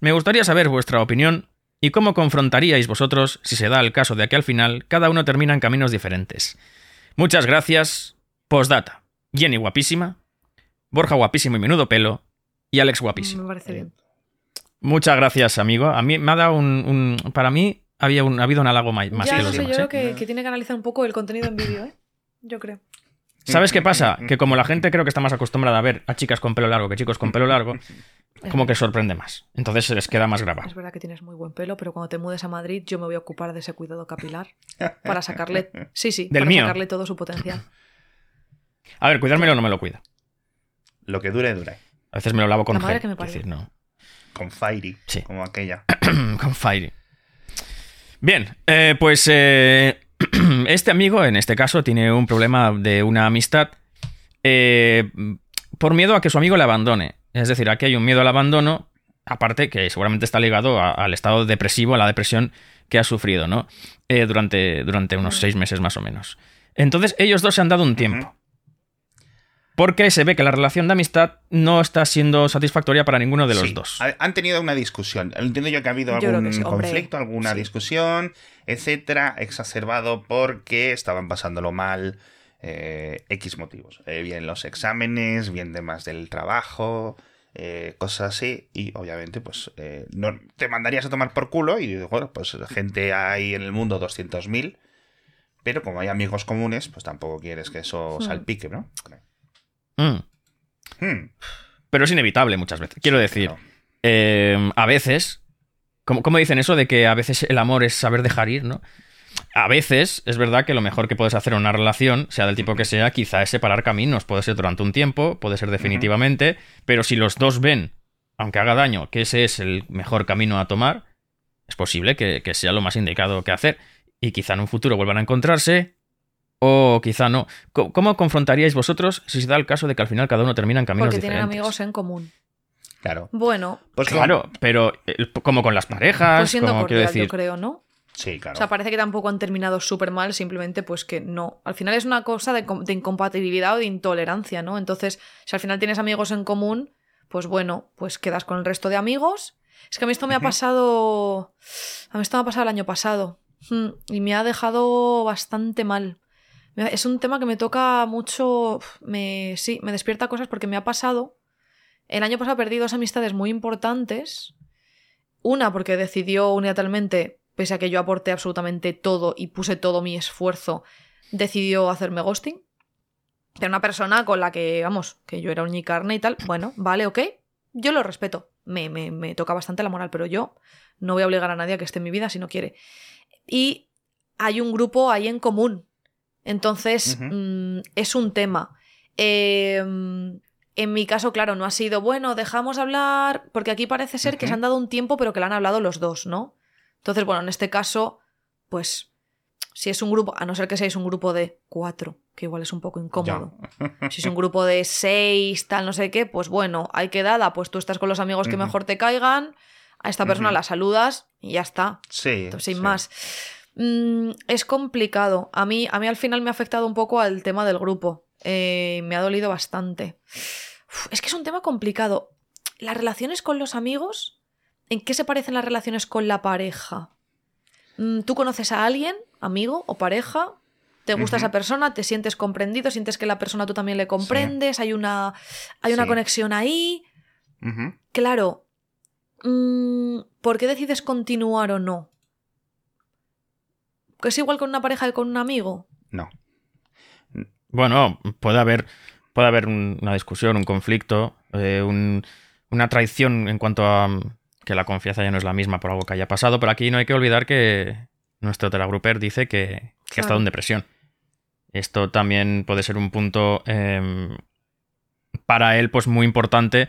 Me gustaría saber vuestra opinión y cómo confrontaríais vosotros si se da el caso de que al final cada uno termina en caminos diferentes. Muchas gracias. Postdata. Jenny guapísima, Borja guapísimo y menudo pelo, y Alex guapísimo. Me parece bien. Muchas gracias, amigo. A mí me ha dado un... un- para mí había un, ha habido un halago más ya que no los sé, yo creo ¿eh? que, que tiene que analizar un poco el contenido en vídeo, ¿eh? Yo creo. ¿Sabes qué pasa? Que como la gente creo que está más acostumbrada a ver a chicas con pelo largo que chicos con pelo largo, como que sorprende más. Entonces se les queda más grabado. Es verdad que tienes muy buen pelo, pero cuando te mudes a Madrid yo me voy a ocupar de ese cuidado capilar para sacarle... Sí, sí, Del para mío. sacarle todo su potencial. A ver, cuidármelo no me lo cuida. Lo que dure, dure. A veces me lo lavo con La madre gel. que me decir, no. Con Fairy, Sí. como aquella. (clears throat) con Fire. Bien, eh, pues eh, (clears throat) este amigo, en este caso, tiene un problema de una amistad eh, por miedo a que su amigo le abandone. Es decir, aquí hay un miedo al abandono, aparte que seguramente está ligado a- al estado depresivo, a la depresión que ha sufrido, ¿no? Eh, durante, durante unos seis meses más o menos. Entonces, ellos dos se han dado un tiempo. Porque se ve que la relación de amistad no está siendo satisfactoria para ninguno de los Sí, dos. ha- Han tenido una discusión. Entiendo yo que ha habido algún sí, conflicto, alguna Sí. discusión, etcétera, exacerbado porque estaban pasándolo mal. eh, X motivos. Eh, bien los exámenes, bien temas del trabajo, eh, cosas así. Y obviamente, pues eh, no, te mandarías a tomar por culo. Y bueno, pues gente hay en el mundo 200.000. Pero como hay amigos comunes, pues tampoco quieres que eso Hmm. salpique, ¿no? Mm. Hmm, Pero es inevitable muchas veces. Quiero decir, eh, a veces, como, como dicen eso de que a veces el amor es saber dejar ir, ¿no? A veces es verdad que lo mejor que puedes hacer en una relación, sea del tipo que sea, quizá es separar caminos. Puede ser durante un tiempo, puede ser definitivamente, pero si los dos ven, aunque haga daño, que ese es el mejor camino a tomar, es posible que, que sea lo más indicado que hacer. Y quizá en un futuro vuelvan a encontrarse, o quizá no. ¿Cómo confrontaríais vosotros si se da el caso de que al final cada uno termina en caminos Porque tienen diferentes? amigos en común. Claro. Bueno, Pues Claro, pero eh, como con las parejas, pues siendo como quiero cordial, decir. yo creo, ¿no? Sí, claro. O sea, parece que tampoco han terminado súper mal, simplemente pues que no. Al final es una cosa de, de incompatibilidad o de intolerancia, ¿no? Entonces, si al final tienes amigos en común, pues bueno, pues quedas con el resto de amigos. Es que a mí esto me ha pasado. A mí esto me ha pasado el año pasado. Mm, Y me ha dejado bastante mal. Es un tema que me toca mucho. Me, sí, me despierta cosas porque me ha pasado. El año pasado perdí dos amistades muy importantes. Una porque decidió unilateralmente, pese a que yo aporté absolutamente todo y puse todo mi esfuerzo, decidió hacerme ghosting. Era una persona con la que, vamos, que yo era uñicarne y tal. Bueno, vale, ok. yo lo respeto. Me, me, me toca bastante la moral, pero yo no voy a obligar a nadie a que esté en mi vida si no quiere. Y hay un grupo ahí en común. Entonces, mm, es un tema. Eh, en mi caso, claro, no ha sido, bueno, dejamos hablar, porque aquí parece ser que se han dado un tiempo, pero que lo han hablado los dos, ¿no? Entonces, bueno, en este caso, pues, si es un grupo, a no ser que seáis un grupo de cuatro, que igual es un poco incómodo. Si es un grupo de seis, tal, no sé qué, pues bueno, hay quedada, pues tú estás con los amigos que mejor te caigan, a esta persona la saludas y ya está. Sí. Entonces, sin sí. más. Mm, es complicado. A mí, a mí al final me ha afectado un poco al tema del grupo. Eh, me ha dolido bastante. Uf, es que es un tema complicado. Las relaciones con los amigos, ¿en qué se parecen las relaciones con la pareja? Mm, ¿Tú conoces a alguien, amigo o pareja? ¿Te gusta esa persona? ¿Te sientes comprendido? ¿Sientes que la persona tú también le comprendes? ¿Hay una, hay una Sí. conexión ahí? Claro. mm, ¿Por qué decides continuar o no? ¿Que es igual con una pareja que con un amigo? No. Bueno, puede haber, puede haber un- una discusión, un conflicto, eh, un- una traición en cuanto a mm, que la confianza ya no es la misma por algo que haya pasado, pero aquí no hay que olvidar que nuestro telagruper dice que, que ha estado en depresión. Esto también puede ser un punto em, para él pues muy importante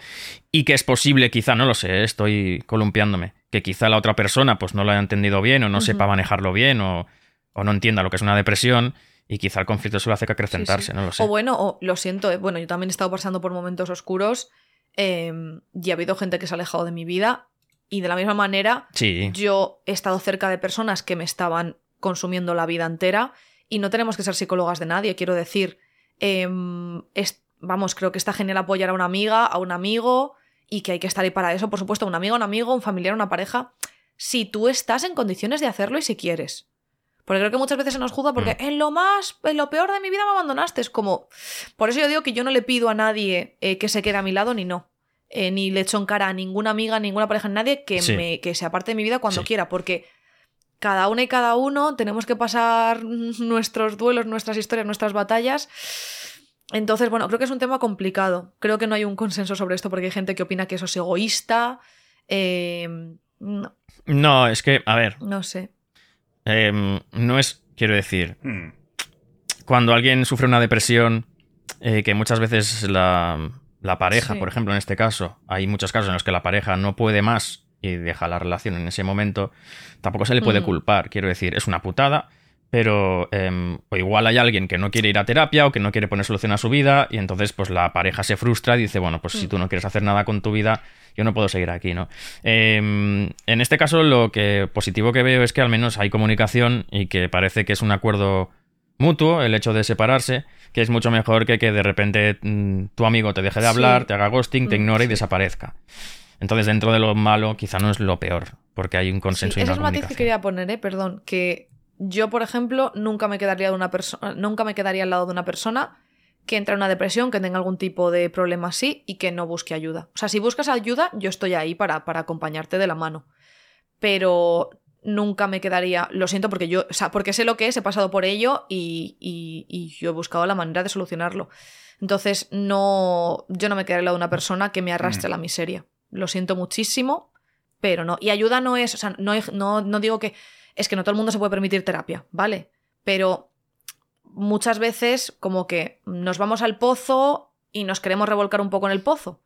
y que es posible, quizá, no lo sé, estoy columpiándome, que quizá la otra persona pues no lo haya entendido bien o no sepa manejarlo bien o, o no entienda lo que es una depresión y quizá el conflicto solo hace que acrecentarse, Sí, sí. no lo sé. O bueno, o, lo siento, eh, bueno, yo también he estado pasando por momentos oscuros eh, y ha habido gente que se ha alejado de mi vida y de la misma manera Sí, yo he estado cerca de personas que me estaban consumiendo la vida entera y no tenemos que ser psicólogas de nadie, quiero decir, em, es- vamos, creo que está genial apoyar a una amiga, a un amigo y que hay que estar ahí para eso, por supuesto, un amigo, un amigo, un familiar, una pareja, si tú estás en condiciones de hacerlo y si quieres. Porque creo que muchas veces se nos juzga porque Mm. en lo más, en lo peor de mi vida me abandonaste. Es como. Por eso yo digo que yo no le pido a nadie eh, que se quede a mi lado ni no. Eh, ni le echo en cara a ninguna amiga, ninguna pareja, nadie que, Sí. me, que se aparte de mi vida cuando Sí. quiera. Porque cada una y cada uno tenemos que pasar (laughs) nuestros duelos, nuestras historias, nuestras batallas. Entonces, bueno, creo que es un tema complicado. Creo que no hay un consenso sobre esto porque hay gente que opina que eso es egoísta. Eh, no, no, es que, a ver, no sé. Em, no es, quiero decir, Hmm. cuando alguien sufre una depresión, eh, que muchas veces la, la pareja, Sí. por ejemplo, en este caso, hay muchos casos en los que la pareja no puede más y deja la relación en ese momento, tampoco se le puede Mm. culpar, quiero decir, es una putada, pero em, o igual hay alguien que no quiere ir a terapia o que no quiere poner solución a su vida y entonces pues la pareja se frustra y dice, bueno, pues si Mm. tú no quieres hacer nada con tu vida, yo no puedo seguir aquí, ¿no? Em, en este caso lo que positivo que veo es que al menos hay comunicación y que parece que es un acuerdo mutuo el hecho de separarse, que es mucho mejor que que de repente mm, tu amigo te deje de Sí. hablar, te haga ghosting, te Mm, ignore y desaparezca. Entonces, dentro de lo malo, quizá no es lo peor, porque hay un consenso Sí, y ese es el matiz que quería poner, ¿eh? perdón, que yo, por ejemplo, nunca me quedaría de una persona, nunca me quedaría al lado de una persona que entra en una depresión, que tenga algún tipo de problema así y que no busque ayuda. O sea, si buscas ayuda, yo estoy ahí para, para acompañarte de la mano. Pero nunca me quedaría, lo siento porque yo, o sea, porque sé lo que es, he pasado por ello y, y- y yo he buscado la manera de solucionarlo. Entonces, no, yo no me quedaría al lado de una persona que me arrastre a la miseria. Lo siento muchísimo, pero no. Y ayuda no es, o sea, no, no, no digo que es que no todo el mundo se puede permitir terapia, ¿vale? Pero muchas veces como que nos vamos al pozo y nos queremos revolcar un poco en el pozo.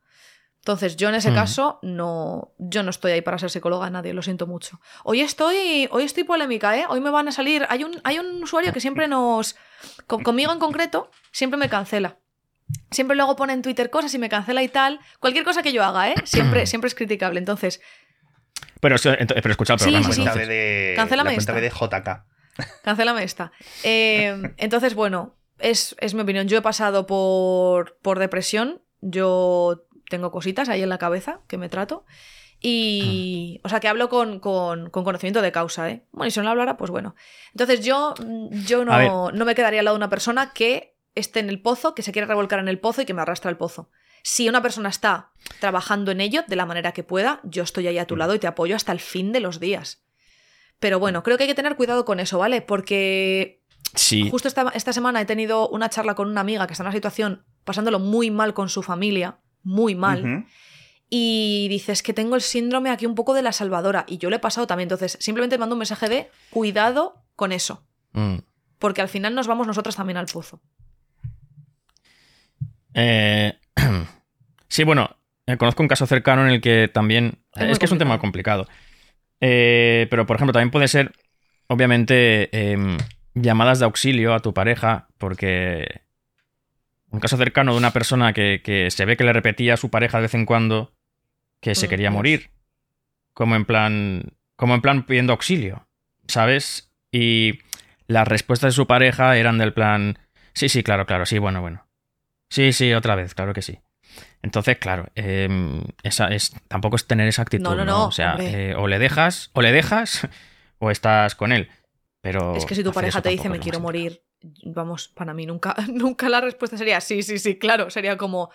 Entonces, yo en ese Mm. caso no, yo no estoy ahí para ser psicóloga de nadie, lo siento mucho. Hoy estoy, hoy estoy polémica, ¿eh? Hoy me van a salir, hay un, hay un usuario que siempre nos, con- conmigo en concreto, siempre me cancela. Siempre luego pone en Twitter cosas y me cancela y tal. Cualquier cosa que yo haga, ¿eh? Siempre, siempre es criticable. Entonces, Pero, pero escucha el Sí, programa. sí, sí. B de, Cancélame la cuenta B de esta. JK. Cancélame esta. Eh, (laughs) entonces, bueno, es, es mi opinión. Yo he pasado por, por depresión. Yo tengo cositas ahí en la cabeza que me trato. Y. O sea, que hablo con, con- con conocimiento de causa, ¿eh? Bueno, y si no lo hablara, pues bueno. Entonces, yo, yo A ver. no, no me quedaría al lado de una persona que esté en el pozo, que se quiera revolcar en el pozo y que me arrastra al pozo. Si una persona está trabajando en ello de la manera que pueda, yo estoy ahí a tu lado y te apoyo hasta el fin de los días. Pero bueno, creo que hay que tener cuidado con eso, ¿vale? Porque Sí, justo esta, esta semana he tenido una charla con una amiga que está en una situación pasándolo muy mal con su familia, muy mal. Y dices que tengo el síndrome aquí un poco de la salvadora. Y yo le he pasado también. Entonces, simplemente mando un mensaje de cuidado con eso. Mm. Porque al final nos vamos nosotras también al pozo. Eh, (clears throat) sí, bueno, eh, conozco un caso cercano en el que también. Es que es un tema complicado. Eh, pero, por ejemplo, también puede ser, obviamente, em, llamadas de auxilio a tu pareja, porque. Un caso cercano de una persona que, que se ve que le repetía a su pareja de vez en cuando que se Mm, quería morir. Como en plan. Como en plan pidiendo auxilio. ¿Sabes? Y las respuestas de su pareja eran del plan. Sí, sí, claro, claro, sí, bueno, bueno. Sí, sí, otra vez, claro que sí. Entonces, claro, em, esa es, tampoco es tener esa actitud, No, ¿no? no, no, O sea, eh, o le dejas, o le dejas, (laughs) o estás con él. Pero es que si tu pareja te dice me quiero morir, vamos, para mí nunca, (laughs) nunca la respuesta sería sí, sí, sí, claro. Sería como,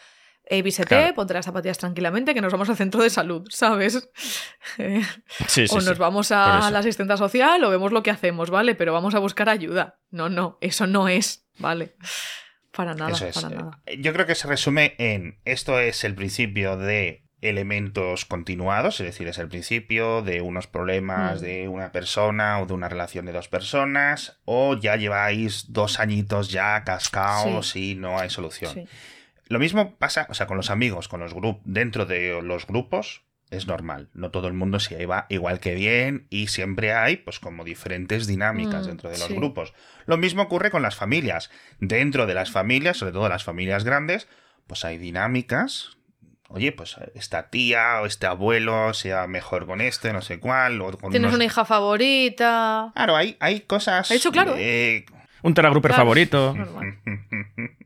eh, vísete, Claro. ponte las zapatillas tranquilamente, que nos vamos al centro de salud, (laughs) ¿sabes? Eh, Sí, sí, o sí. nos vamos a la asistenta social o vemos lo que hacemos, ¿vale? Pero vamos a buscar ayuda. No, no, eso no es, ¿vale? Para nada, Eso es. para nada. Eh, Yo creo que se resume en esto es el principio de elementos continuados, es decir, es el principio de unos problemas Mm. de una persona o de una relación de dos personas, o ya lleváis dos añitos ya cascaos y no hay solución. Sí. Lo mismo pasa, o sea, con los amigos, con los grupos, dentro de los grupos es normal. No todo el mundo se lleva igual que bien y siempre hay, pues, como diferentes dinámicas Mm, dentro de los sí. grupos. Lo mismo ocurre con las familias. Dentro de las familias, sobre todo las familias grandes, pues hay dinámicas. Oye, pues esta tía o este abuelo sea mejor con este, no sé cuál. O con Tienes unos- una hija favorita. Claro, hay, hay cosas. Ha dicho claro, Un teragruper Claro. favorito. (laughs)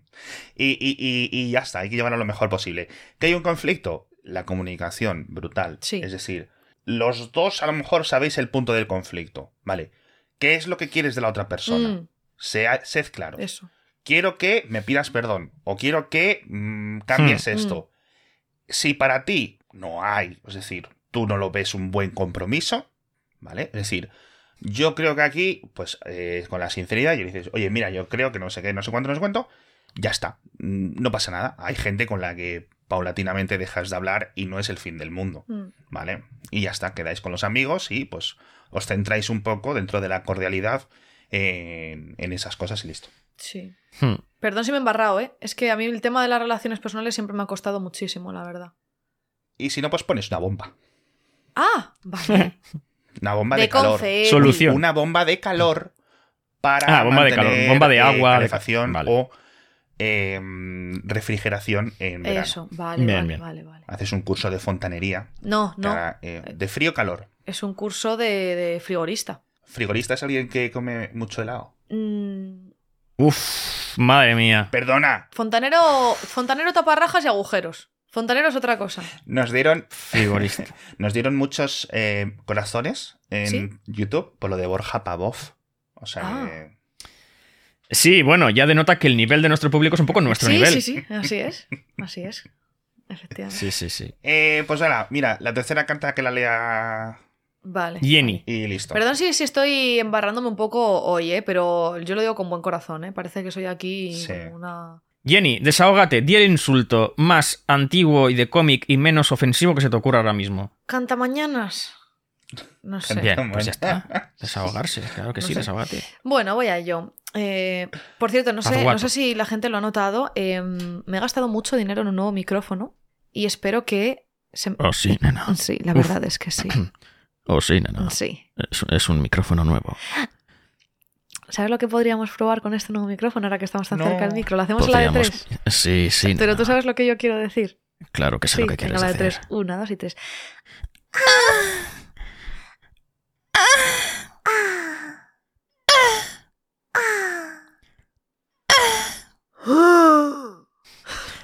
Y, y- y- y ya está, hay que llevarlo lo mejor posible. ¿Que hay un conflicto? La comunicación, brutal. Sí. Es decir, los dos a lo mejor sabéis el punto del conflicto, ¿vale? ¿Qué es lo que quieres de la otra persona? Mm, Sea, sed claro. eso. Quiero que me pidas perdón o quiero que mm, cambies Hmm. esto. Si para ti no hay, es decir, tú no lo ves un buen compromiso, ¿vale? Es decir, yo creo que aquí, pues eh, con la sinceridad, y le dices, oye, mira, yo creo que no sé qué, no sé cuánto, no sé cuánto, ya está, Mm, no pasa nada. Hay gente con la que paulatinamente dejas de hablar y no es el fin del mundo, Mm. ¿vale? Y ya está, quedáis con los amigos y pues os centráis un poco dentro de la cordialidad en, en esas cosas y listo. Sí. Hmm. Perdón si me he embarrado, ¿eh? Es que a mí el tema de las relaciones personales siempre me ha costado muchísimo, la verdad. Y si no, pues pones una bomba. Ah, vale. (laughs) Una bomba de, de calor. Solución. Una bomba de calor para Ah, bomba de calor, bomba de eh, agua, de- calefacción vale. o eh, refrigeración en verano. Eso, vale, Bien, vale, bien. vale, vale. Haces un curso de fontanería No, no. para, eh, de frío-calor. Es un curso de, de frigorista. ¿Frigorista es alguien que come mucho helado? Mm, Uf, madre mía. Perdona, fontanero, fontanero taparrajas y agujeros. Fontanero es otra cosa. nos dieron, Frigorista. (laughs) nos dieron muchos eh, corazones en ¿Sí? YouTube por lo de Borja Pavov. O sea, Ah. Sí, bueno, ya denota que el nivel de nuestro público es un poco nuestro sí, nivel. sí, sí, así es. Así es. Efectivamente. Sí, sí, sí. Eh, pues ahora, mira, la tercera carta que la lea Vale. Jenny. y listo. Perdón si, si estoy embarrándome un poco hoy, ¿eh? pero yo lo digo con buen corazón. ¿eh? Parece que soy aquí Sí. como una. Jenny, desahógate, di el insulto más antiguo y de cómic y menos ofensivo que se te ocurra ahora mismo. Cantamañanas. No sé. Canta- Bien, pues ya está. (laughs) Desahogarse, claro que No sí, sé. desahógate. Bueno, voy a ello. Eh, por cierto, no sé, no sé si la gente lo ha notado. eh, me he gastado mucho dinero en un nuevo micrófono y espero que. se- Oh, sí, nena. (laughs) Sí, la Uf. verdad es que sí. (clears throat) Oh, sí, nena. Sí. Es, es un micrófono nuevo. ¿Sabes lo que podríamos probar con este nuevo micrófono ahora que estamos tan No. cerca del micro? ¿Lo hacemos a la de tres? Sí, sí. Pero nena. tú sabes lo que yo quiero decir. Claro que sé Sí, lo que quieres la de tres. Una, dos y tres.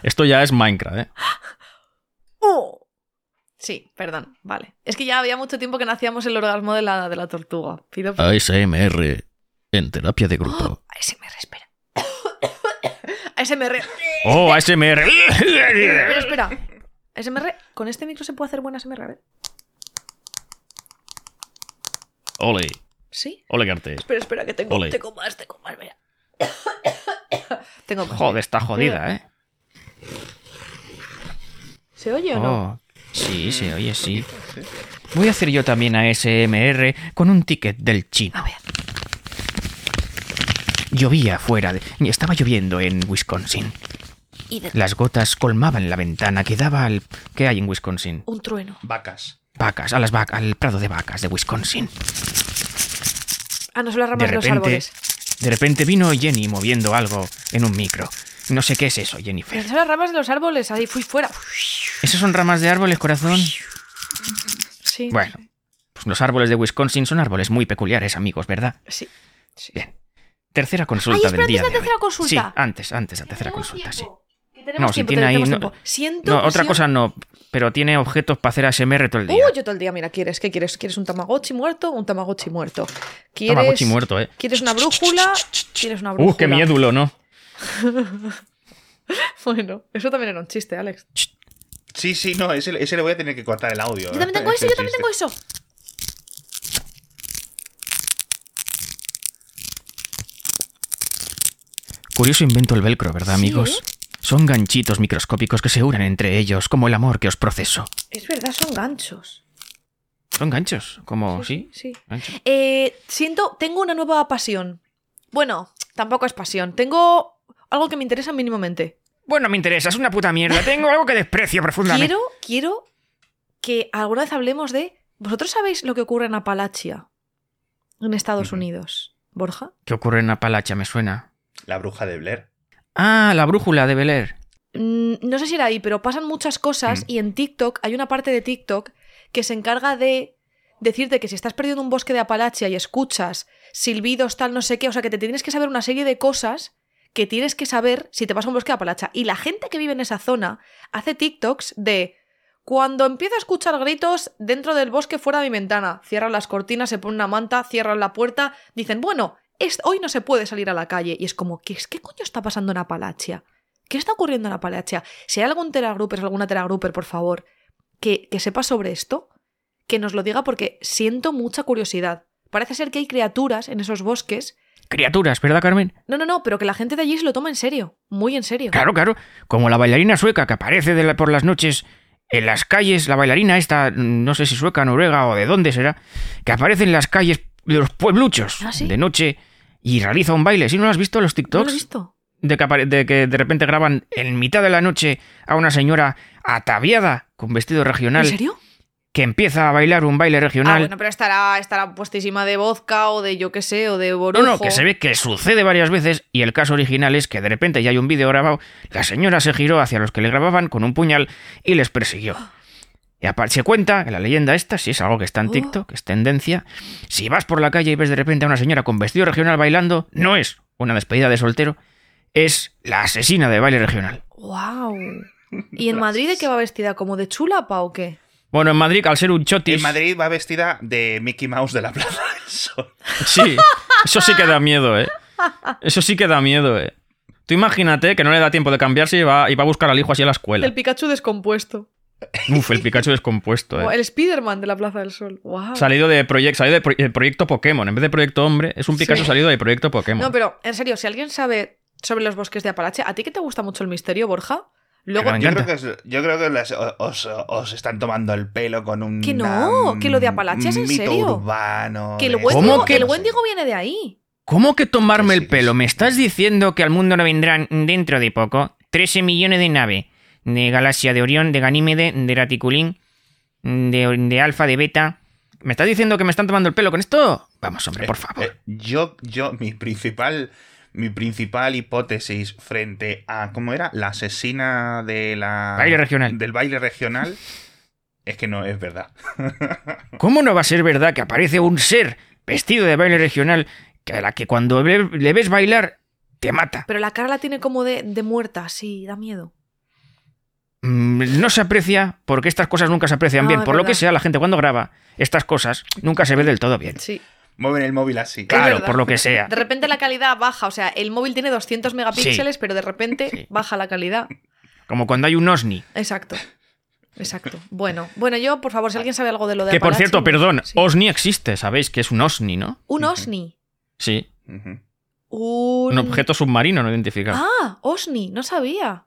Esto ya es Minecraft, ¿eh? (gasps) ¡Oh! Sí, perdón, vale. Es que ya había mucho tiempo que no hacíamos el orgasmo de la, de la tortuga. Pido Ah. ASMR en terapia de grupo. (gasps) ASMR, espera. (coughs) ASMR. ¡Oh, ASMR! Espera, espera. ASMR, con este micro se puede hacer buena ASMR, a ver. Ole, ¿Sí? ole, Garte. Espera, espera, que tengo, Ole. tengo más, tengo más, mira. (coughs) tengo más. Joder, está jodida, ¿eh? ¿Se oye o no? Oh. Sí, se oye, sí. Voy a hacer yo también ASMR con un ticket del chino. A ver. Llovía fuera de... Estaba lloviendo en Wisconsin. Y de- Las gotas colmaban la ventana que daba al... ¿Qué hay en Wisconsin? un trueno. Vacas. Vacas, a las vacas, al prado de vacas de Wisconsin. Ah, no son las De ramas de, los árboles. de repente vino Jenny moviendo algo en un micro. No sé qué es eso, Jennifer. Son las ramas de los árboles. Ahí fui fuera. ¿Esos son ramas de árboles, corazón? Sí. Bueno, pues los árboles de Wisconsin son árboles muy peculiares, amigos, ¿verdad? Sí. sí. Bien. Tercera consulta Ay, espera, del día antes de la hoy. tercera consulta. Sí, antes, antes, la tercera consulta, sí. Que No, si tiempo, tiene ahí, no-. Siento No, otra cosa no, pero tiene objetos para hacer ASMR todo el día. Uh, yo todo el día, mira, ¿quieres? ¿Qué quieres? ¿Quieres un tamagotchi muerto? Un tamagotchi muerto. ¿Quieres, Tamagotchi muerto, ¿eh? ¿Quieres una brújula? ¿Quieres una brújula? Uh, qué miedulo, ¿no? (laughs) Bueno, eso también era un chiste, Alex. Sí, sí, no, ese, ese le voy a tener que cortar el audio. Yo también tengo eso, yo también tengo eso. Curioso invento el velcro, ¿verdad, Sí, amigos? ¿eh? Son ganchitos microscópicos que se unen entre ellos, como el amor que os proceso. Es verdad, son ganchos. Son ganchos, como, ¿sí? Sí. Ganchos. Eh, siento, tengo una nueva pasión. Bueno, tampoco es pasión. Tengo algo que me interesa mínimamente. Bueno, me interesa, es una puta mierda. Tengo algo que desprecio profundamente. Quiero, quiero que alguna vez hablemos de. ¿Vosotros sabéis lo que ocurre en Apalachia? En Estados. Unidos. ¿Borja? ¿Qué ocurre en Apalacha? Me suena. La bruja de Blair. Ah, la brújula de Bel Air. Mm, no sé si era ahí, pero pasan muchas cosas Mm. y en TikTok hay una parte de TikTok que se encarga de decirte que si estás perdido en un bosque de Apalachia y escuchas silbidos, tal, no sé qué, o sea, que te tienes que saber una serie de cosas que tienes que saber si te vas a un bosque de Apalachia. Y la gente que vive en esa zona hace TikToks de cuando empiezo a escuchar gritos dentro del bosque fuera de mi ventana, cierran las cortinas, se pone una manta, cierran la puerta, dicen, bueno, es- hoy no se puede salir a la calle. Y es como, ¿qué, ¿qué coño está pasando en Apalachia? ¿Qué está ocurriendo en Apalachia? Si hay algún teragruper, alguna teragruper, por favor, que, que sepa sobre esto, que nos lo diga porque siento mucha curiosidad. Parece ser que hay criaturas en esos bosques. Criaturas, ¿verdad, Carmen? No, no, no, pero que la gente de allí se lo toma en serio. Muy en serio. Claro, claro. Como la bailarina sueca que aparece de la- por las noches en las calles, la bailarina esta, no sé si sueca, noruega o de dónde será, que aparece en las calles de los puebluchos ¿Ah, sí? de noche y realiza un baile. ¿Sí no lo has visto los ¿No TikToks? lo he visto? de que, apare- de que de repente graban en mitad de la noche a una señora ataviada con vestido regional ¿En serio? Que empieza a bailar un baile regional. Ah, bueno, pero estará, estará puestísima de vodka o de yo qué sé, o de no, borujo. no, que se ve que sucede varias veces y el caso original es que de repente ya hay un vídeo grabado, la señora se giró hacia los que le grababan con un puñal y les persiguió. Y aparte se cuenta que la leyenda esta, si es algo que está en Oh. TikTok, que es tendencia, si vas por la calle y ves de repente a una señora con vestido regional bailando, no es una despedida de soltero, es la asesina de baile regional. ¡Wow! ¿Y en Madrid de qué va vestida? ¿Como de chulapa o qué? Bueno, en Madrid, al ser un chotis... En Madrid va vestida de Mickey Mouse de la Plaza del Sol. Sí, eso sí que da miedo, ¿eh? Eso sí que da miedo, ¿eh? Tú imagínate que no le da tiempo de cambiarse y va, y va a buscar al hijo así a la escuela. El Pikachu descompuesto. Uf, el Pikachu descompuesto, O ¿eh? el Spider-Man de la Plaza del Sol. ¡Wow! Salido de, proyecto salido de pro- proyecto Pokémon. En vez de proyecto hombre, es un Pikachu Sí. salido de proyecto Pokémon. No, pero en serio, si alguien sabe sobre los bosques de Apalache, ¿a ti que te gusta mucho el misterio, Borja? Luego, Yo creo que, es- yo creo que les- os, os están tomando el pelo con un. Que no, que lo de Apalache es en mito serio. urbano. que el Wendigo, ¿Cómo que- el Wendigo viene de ahí. ¿Cómo que tomarme el pelo? sí. ¿Me estás diciendo que al mundo no vendrán dentro de poco 13 millones de naves de Galaxia, de Orión, de Ganímede, de Raticulín, de, de Alfa, de Beta? ¿Me estás diciendo que me están tomando el pelo con esto? Vamos, hombre, por Eh, favor. eh, yo, yo, mi principal. Mi principal hipótesis frente a. ¿Cómo era? La asesina de la. Baile regional. Del baile regional. Es que no es verdad. (laughs) ¿Cómo no va a ser verdad que aparece un ser vestido de baile regional que a la que cuando le ves bailar te mata? Pero la cara la tiene como de, de muerta, sí, da miedo. Mm, No se aprecia porque estas cosas nunca se aprecian Ah, bien. Por lo que sea, la gente cuando graba estas cosas nunca se ve del todo bien. Sí. Mueven el móvil así. Claro, por lo que sea. De repente la calidad baja, o sea, el móvil tiene 200 megapíxeles, pero de repente Sí. baja la calidad. Como cuando hay un OSNI. Exacto. Exacto. Bueno, bueno, yo, por favor, si alguien sabe algo de lo de Que por Apalache, cierto, perdón, sí. OSNI existe, sabéis que es un OSNI, ¿no? Un. OSNI. Sí, un objeto submarino no identificado. Ah, OSNI, no sabía.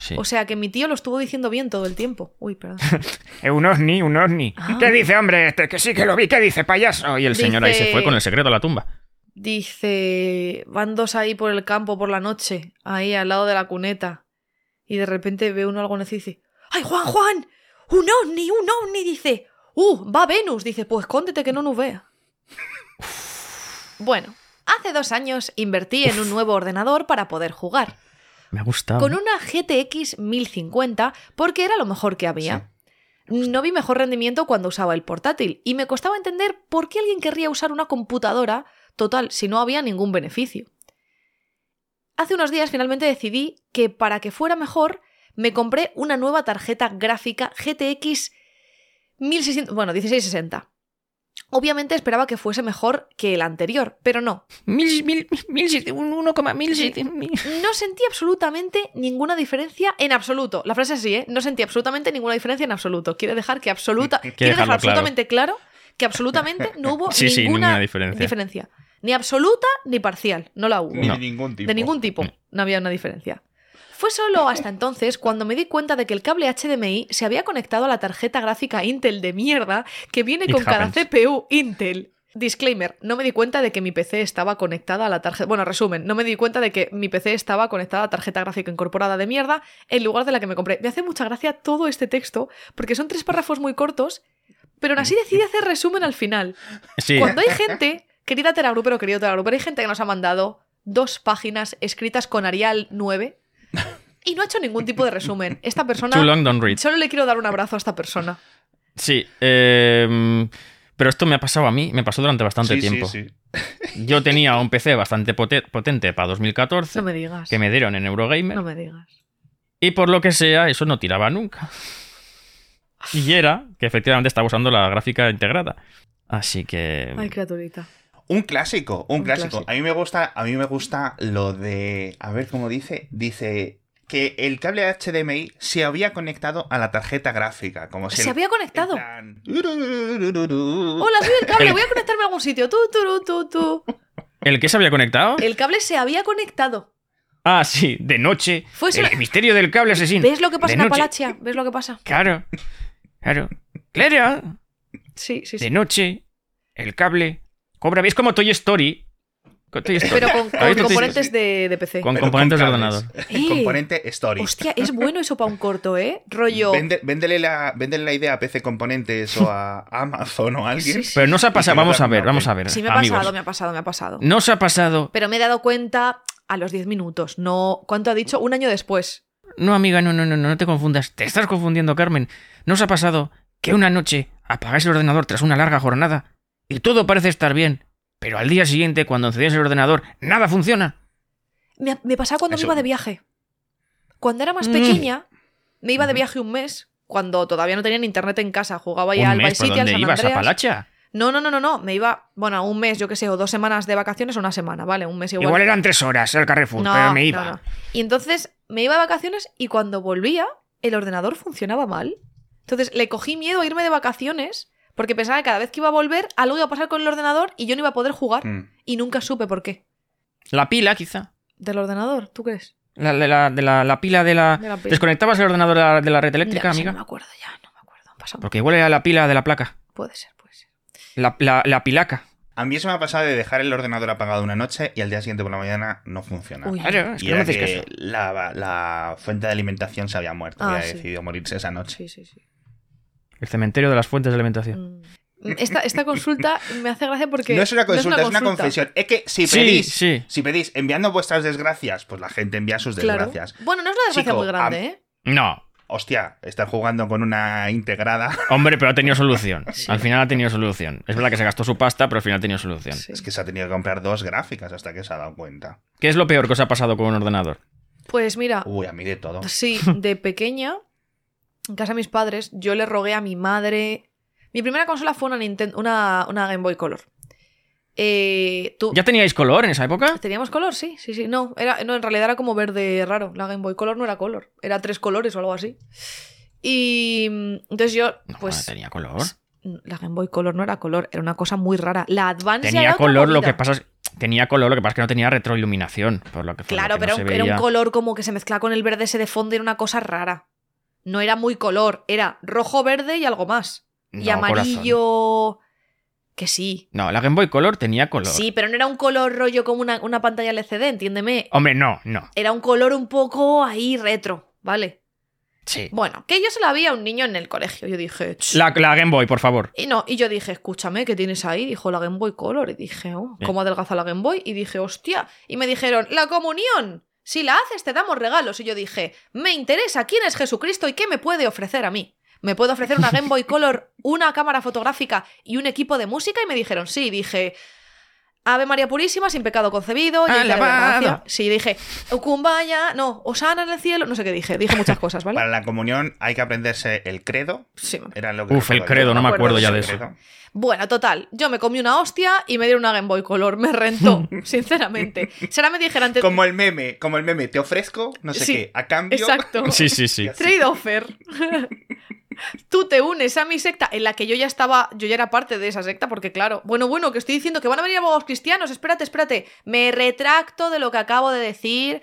Sí. O sea que mi tío lo estuvo diciendo bien todo el tiempo. Uy, perdón. (laughs) Eh, un ovni, un ovni. Ah. ¿Qué dice, hombre? Este, que sí que lo vi, ¿qué dice, payaso? Y el señor ahí se fue con el secreto a la tumba. Dice, van dos ahí por el campo por la noche, ahí al lado de la cuneta. Y de repente ve uno algo y dice, ¡ay, Juan, Juan! ¡Un ovni, un ovni! Dice, ¡uh, va Venus! Dice, pues escóndete que no nos vea. bueno, hace dos años invertí en un nuevo ordenador para poder jugar. Me ha gustado. Con una GTX 1050 porque era lo mejor que había. No vi mejor rendimiento cuando usaba el portátil y me costaba entender por qué alguien querría usar una computadora total si no había ningún beneficio. Hace unos días finalmente decidí que para que fuera mejor me compré una nueva tarjeta gráfica GTX 1600, bueno, 1660. Obviamente esperaba que fuese mejor que el anterior, pero no. Mil, mil, mil siete- un 1,mil siete- mil. No sentí absolutamente ninguna diferencia en absoluto. La frase es así, ¿eh? No sentí absolutamente ninguna diferencia en absoluto. Quiere dejar que absoluta, quiere dejar claro. absolutamente claro. que absolutamente (laughs) no hubo Sí, sí, ninguna, diferencia. Ni absoluta ni parcial. No la hubo. Ni No. de ningún tipo. De ningún tipo. No había una diferencia. Fue solo hasta entonces cuando me di cuenta de que el cable HDMI se había conectado a la tarjeta gráfica Intel de mierda que viene It con cada happens. CPU Intel. Disclaimer, no me di cuenta de que mi PC estaba conectada a la tarjeta... Bueno, resumen, no me di cuenta de que mi PC estaba conectada a la tarjeta gráfica incorporada de mierda en lugar de la que me compré. Me hace mucha gracia todo este texto porque son tres párrafos muy cortos, pero aún así decidí hacer resumen al final. Sí. Cuando hay gente, querida Teragrupero, querido Teragrupero, hay gente que nos ha mandado dos páginas escritas con Arial 9 (laughs) y no ha hecho ningún tipo de resumen. Esta Too persona... long, don't read. Solo le quiero dar un abrazo a esta persona. Sí. eh, pero esto me ha pasado a mí, me pasó durante bastante Sí, sí, tiempo. sí. (laughs) Yo tenía un PC bastante pote- potente para 2014 No me digas. que me dieron en Eurogamer No me digas. y por lo que sea eso no tiraba nunca. Y era que efectivamente estaba usando la gráfica integrada. Así que... Ay, criaturita. Un clásico, un, Un clásico. clásico. A mí me gusta, a mí me gusta lo de, a ver cómo dice, dice que el cable HDMI se había conectado a la tarjeta gráfica, como si Se el- había conectado. Hola, soy el cable, voy a conectarme a algún sitio. Tú, tú, tú, tú. ¿El que se había conectado? El cable se había conectado. Ah, sí, de noche. Fue El misterio del cable asesino. ¿Ves lo que pasa De en noche. Apalachia? ¿Ves lo que pasa? Claro, claro. Claro, Sí, sí, de sí. noche, el cable cobra. ¿Ves como Toy Story? Con Toy Story. Pero con, ¿Has con componentes de, de PC. Con Pero componentes de cables. ordenador. Eh. Componente Story. Hostia, es bueno eso para un corto, ¿eh? Rollo. Vende- véndele, la, véndele la idea a PC Componentes o a Amazon o a alguien. Sí, sí. Pero no se ha pasado, vamos a ver, vamos a ver. Sí, me ha amigos. pasado, me ha pasado, me ha pasado. No se ha pasado. Pero me he dado cuenta a los 10 minutos, no. ¿Cuánto ha dicho? Un año después. No, amiga, no, no, no, no te confundas. Te estás confundiendo, Carmen. ¿No os ha pasado que una noche apagáis el ordenador tras una larga jornada y todo parece estar bien, pero al día siguiente, cuando encendéis el ordenador, nada funciona? Me, me pasaba cuando Eso- me iba de viaje. Cuando era más Mm. pequeña, me iba de viaje un mes. Cuando todavía no tenían internet en casa, jugaba ya al mes, Vice ¿por City, al San ibas? ¿A Andreas. Palacha? No, no, no, no, no. Me iba, bueno, un mes, yo qué sé, o dos semanas de vacaciones o una semana, ¿vale? Un mes igual. Igual eran tres horas el Carrefour, no, pero me iba. no, no. Y entonces me iba de vacaciones y cuando volvía, el ordenador funcionaba mal. Entonces le cogí miedo a irme de vacaciones porque pensaba que cada vez que iba a volver, algo iba a pasar con el ordenador y yo no iba a poder jugar. Mm. Y nunca supe por qué. La pila, quizá. ¿Del ordenador? ¿Tú crees? La, de la, de la, la pila de la... De la pila. ¿Desconectabas el ordenador de la, de la red eléctrica, Ya, sí, amiga? No me acuerdo ya, no me acuerdo. Pasado- Porque igual era la pila de la placa. Puede ser, puede ser. La, la, la pilaca. A mí eso me ha pasado de dejar el ordenador apagado una noche y al día siguiente por la mañana no funciona. Uy. Claro, es Y que no me era hacéis que caso. la, la fuente de alimentación se había muerto. Ah, había sí. decidido morirse esa noche. Sí, sí, sí. El cementerio de las fuentes de alimentación. Mm. Esta, esta consulta me hace gracia porque. no es una consulta, es una, consulta. confesión. Es que si pedís, sí. si pedís enviando vuestras desgracias, pues la gente envía sus Claro. desgracias. Bueno, no es una desgracia Chico, muy grande, ¿eh? No, Hostia, estar jugando con una integrada. (laughs) hombre, pero ha tenido solución. Al final ha tenido solución. Es verdad que se gastó su pasta, pero al final ha tenido solución. Sí. Es que se ha tenido que comprar dos gráficas hasta que se ha dado cuenta. ¿Qué es lo peor que os ha pasado con un ordenador? Pues mira, Uy, a mí de todo. sí, de pequeña, en casa de mis padres, yo le rogué a mi madre. Mi primera consola fue una, Ninten- una, una Game Boy Color. Eh, tú... ¿Ya teníais color en esa época? ¿Teníamos color? Sí, sí, sí. No, era, no, en realidad era como verde raro. La Game Boy Color no era color. Era tres colores o algo así. Y mm, entonces yo, No, pues... tenía color. La Game Boy Color no era color, era una cosa muy rara. La Advance Tenía era color, lo que pasa es tenía color, lo que pasa es que no tenía retroiluminación. Por lo que, lo Claro, que pero no era un color como que se mezclaba con el verde ese de fondo y era una cosa rara. No era muy color, era rojo, verde y algo más. y amarillo. Que sí. No, la Game Boy Color tenía color. Sí, pero no era un color rollo como una, una pantalla LCD, entiéndeme. Hombre, no, no. Era un color un poco ahí retro, ¿vale? Sí. Bueno, que yo se la vi a un niño en el colegio. Yo dije. La, la Game Boy, por favor. Y no, y yo dije, escúchame, ¿qué tienes ahí? Dijo la Game Boy Color. Y dije, oh, Bien. ¿cómo adelgaza la Game Boy? Y dije, hostia. Y me dijeron, la comunión. Si la haces, te damos regalos. Y yo dije, me interesa quién es Jesucristo y qué me puede ofrecer a mí. ¿Me puede ofrecer una Game Boy Color, una cámara fotográfica y un equipo de música? Y me dijeron, sí. Y dije, Ave María Purísima, sin pecado concebido. y gracia". Sí, dije, Kumbaya, no, Osana en el cielo. No sé qué dije. Dije muchas cosas, ¿vale? Para la comunión hay que aprenderse el credo. Sí, Era lo que Uf, el credo, yo. no me acuerdo ya de eso. credo. Bueno, total, yo me comí una hostia y me dieron una Game Boy Color, me rentó, (laughs) sinceramente. Será me dijeran, te- Como el meme, como el meme, te ofrezco, no sé Sí, qué, a cambio. exacto, (laughs) Sí, sí, sí. trade offer. (laughs) Tú te unes a mi secta en la que yo ya estaba, yo ya era parte de esa secta, porque claro, bueno, bueno, que estoy diciendo que van a venir abogados cristianos, espérate, espérate, me retracto de lo que acabo de decir.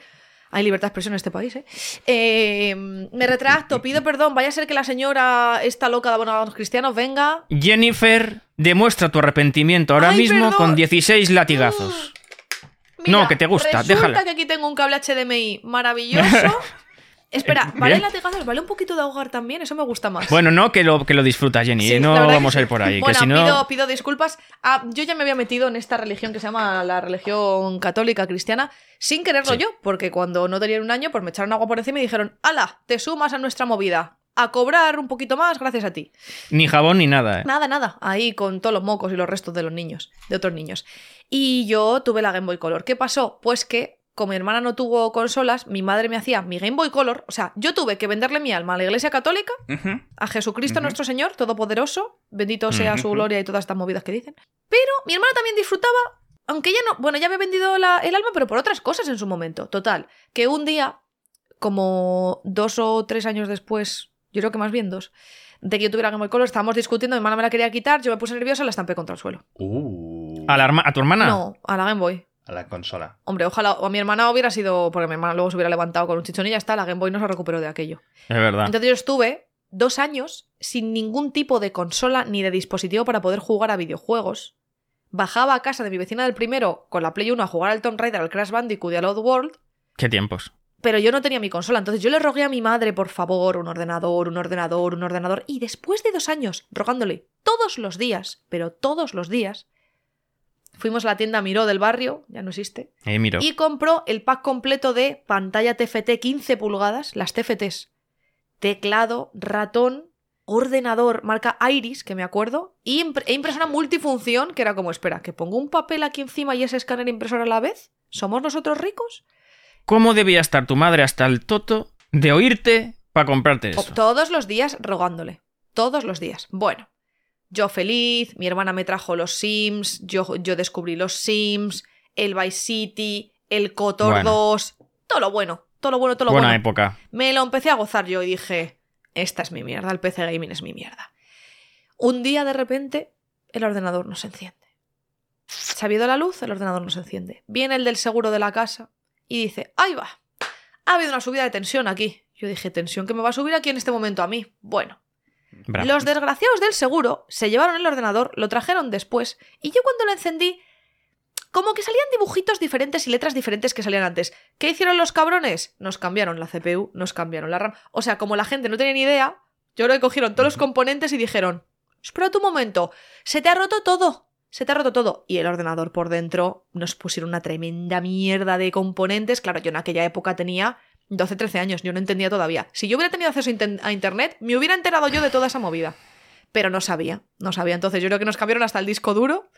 Hay libertad de expresión en este país, ¿eh? Eh, Me retracto, pido perdón, vaya a ser que la señora esta loca de abogados cristianos venga. Jennifer, demuestra tu arrepentimiento ahora Ay, mismo perdón. con 16 latigazos. Mira, No, que te gusta, resulta déjala. que aquí tengo un cable HDMI maravilloso. (laughs) Espera, ¿vale Bien. latigazos? ¿Vale un poquito de ahogar también? Eso me gusta más. Bueno, no, que lo, que lo disfruta Jenny. Sí, eh, no vamos a ir por ahí. Bueno, que si no. pido, pido disculpas. Ah, yo ya me había metido en esta religión que se llama la religión católica cristiana sin quererlo Sí. yo, porque cuando no tenía un año, pues me echaron agua por encima y dijeron, ¡Hala! Te sumas a nuestra movida. A cobrar un poquito más gracias a ti. Ni jabón ni nada, eh. Nada, nada. Ahí con todos los mocos y los restos de los niños, de otros niños. Y yo tuve la Game Boy Color. ¿Qué pasó? Pues que, como mi hermana no tuvo consolas, mi madre me hacía mi Game Boy Color. O sea, yo tuve que venderle mi alma a la iglesia católica, a Jesucristo nuestro Señor, Todopoderoso, bendito sea su gloria y todas estas movidas que dicen. Pero mi hermana también disfrutaba, aunque ella no, bueno, ya había vendido la- el alma, pero por otras cosas en su momento. Total, que un día, como dos o tres años después, yo creo que más bien dos, de que yo tuviera Game Boy Color, estábamos discutiendo, mi hermana me la quería quitar, yo me puse nerviosa y la estampé contra el suelo. Uh, ¿A, la herma- ¿A tu hermana? No, a la Game Boy. A la consola. Hombre, ojalá, o a mi hermana hubiera sido, porque mi hermana luego se hubiera levantado con un chichón y ya está, la Game Boy no se recuperó de aquello. Es verdad. Entonces yo estuve dos años sin ningún tipo de consola ni de dispositivo para poder jugar a videojuegos. Bajaba a casa de mi vecina del primero con la Play 1 a jugar al Tomb Raider, al Crash Bandicoot y al World, ¿Qué tiempos? pero yo no tenía mi consola. Entonces yo le rogué a mi madre, por favor, un ordenador, un ordenador, un ordenador. Y después de dos años rogándole todos los días, pero todos los días, fuimos a la tienda Miró del barrio, ya no existe, Eh, y compró el pack completo de pantalla TFT 15 pulgadas, las TFTs. Teclado, ratón, ordenador, marca Iris, que me acuerdo, y e impresora multifunción, que era como, espera, que pongo un papel aquí encima y ese escáner impresora a la vez. ¿Somos nosotros ricos? ¿Cómo debía estar tu madre hasta el toto de oírte para comprarte eso? Todos los días rogándole. Todos los días. Bueno, yo feliz, mi hermana me trajo los Sims, yo, yo descubrí los Sims, el Vice City, el Cotor Bueno. 2, todo lo bueno, todo lo bueno, todo lo Buena bueno. época. Me lo empecé a gozar yo y dije, esta es mi mierda, el PC Gaming es mi mierda. Un día de repente el ordenador no se enciende. Se ha habido la luz, el ordenador no se enciende. Viene el del seguro de la casa y dice, ahí va, ha habido una subida de tensión aquí. Yo dije, tensión que me va a subir aquí en este momento a mí. Bueno, Bravo. los desgraciados del seguro se llevaron el ordenador, lo trajeron después, y yo cuando lo encendí, como que salían dibujitos diferentes y letras diferentes que salían antes. ¿Qué hicieron los cabrones? Nos cambiaron la CPU, nos cambiaron la RAM. O sea, como la gente no tenía ni idea, yo creo que cogieron todos los componentes y dijeron, espera un momento, se te ha roto todo. Se te ha roto todo. Y el ordenador por dentro nos pusieron una tremenda mierda de componentes. Claro, yo en aquella época tenía 12, 13 años, yo no entendía todavía. Si yo hubiera tenido acceso a, internet, me hubiera enterado yo de toda esa movida. Pero no sabía, no sabía. Entonces yo creo que nos cambiaron hasta el disco duro,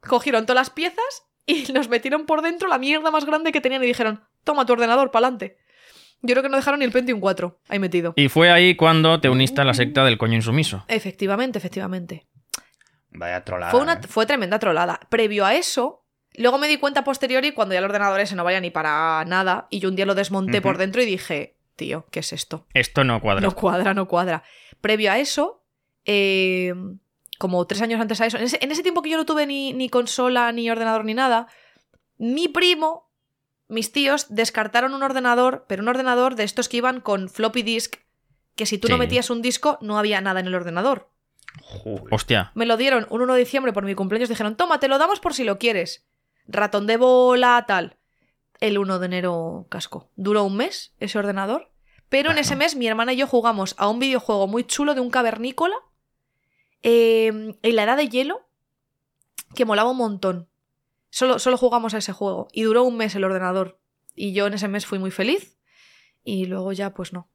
cogieron todas las piezas y (laughs) nos metieron por dentro la mierda más grande que tenían y dijeron, toma tu ordenador, pa'lante. Yo creo que no dejaron ni el Pentium 4 ahí metido. Y fue ahí cuando te uniste a la secta del coño insumiso. Efectivamente, efectivamente. Vaya trolada. Fue, una, ¿eh? fue tremenda trolada. Previo a eso, luego me di cuenta posteriori cuando ya el ordenador ese no vaya ni para nada y yo un día lo desmonté por dentro y dije, tío, ¿qué es esto? Esto no cuadra. No cuadra, no cuadra. Previo a eso, eh, como tres años antes a eso, en ese, en ese tiempo que yo no tuve ni, ni consola, ni ordenador, ni nada, Mi primo, mis tíos, descartaron un ordenador, pero un ordenador de estos que iban con floppy disk, que si tú no metías un disco, no había nada en el ordenador. Joder. Hostia. Me lo dieron un 1 de diciembre por mi cumpleaños. Dijeron, toma, te lo damos por si lo quieres. Ratón de bola, tal. El 1 de enero casco. Duró un mes ese ordenador. Pero en ese mes mi hermana y yo jugamos a un videojuego muy chulo de un cavernícola eh, en la edad de hielo que molaba un montón. Solo, solo jugamos a ese juego. Y duró un mes el ordenador. Y yo en ese mes fui muy feliz. Y luego ya, pues no.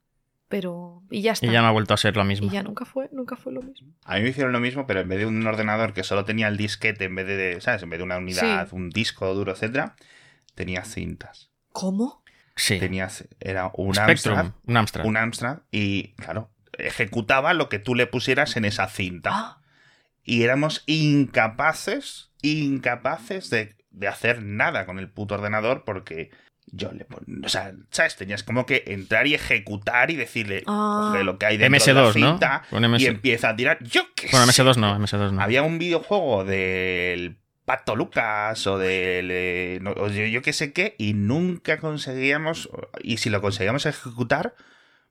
Pero. Y ya está. Y ya no ha vuelto a ser lo mismo. Y ya nunca fue, nunca fue lo mismo. A mí me hicieron lo mismo, pero en vez de un ordenador que solo tenía el disquete, en vez de, ¿sabes? En vez de una unidad, Sí. un disco duro, etcétera, tenía cintas. ¿Cómo? Sí. Tenías, era un Spectrum, Amstrad, un Amstrad. un Amstrad, y claro, ejecutaba lo que tú le pusieras en esa cinta. Ah, Y éramos incapaces, incapaces de, de hacer nada con el puto ordenador porque yo le pon... O sea, ¿sabes? Tenías como que entrar y ejecutar y decirle, Ah. coge lo que hay dentro de MS2, la ¿no? cinta Con MS... y empieza a tirar. Yo qué Bueno, sé. MS2 no, MS2 no. Había un videojuego del Pato Lucas o del. eh, no, o yo, yo qué sé qué, y nunca conseguíamos. Y si lo conseguíamos ejecutar,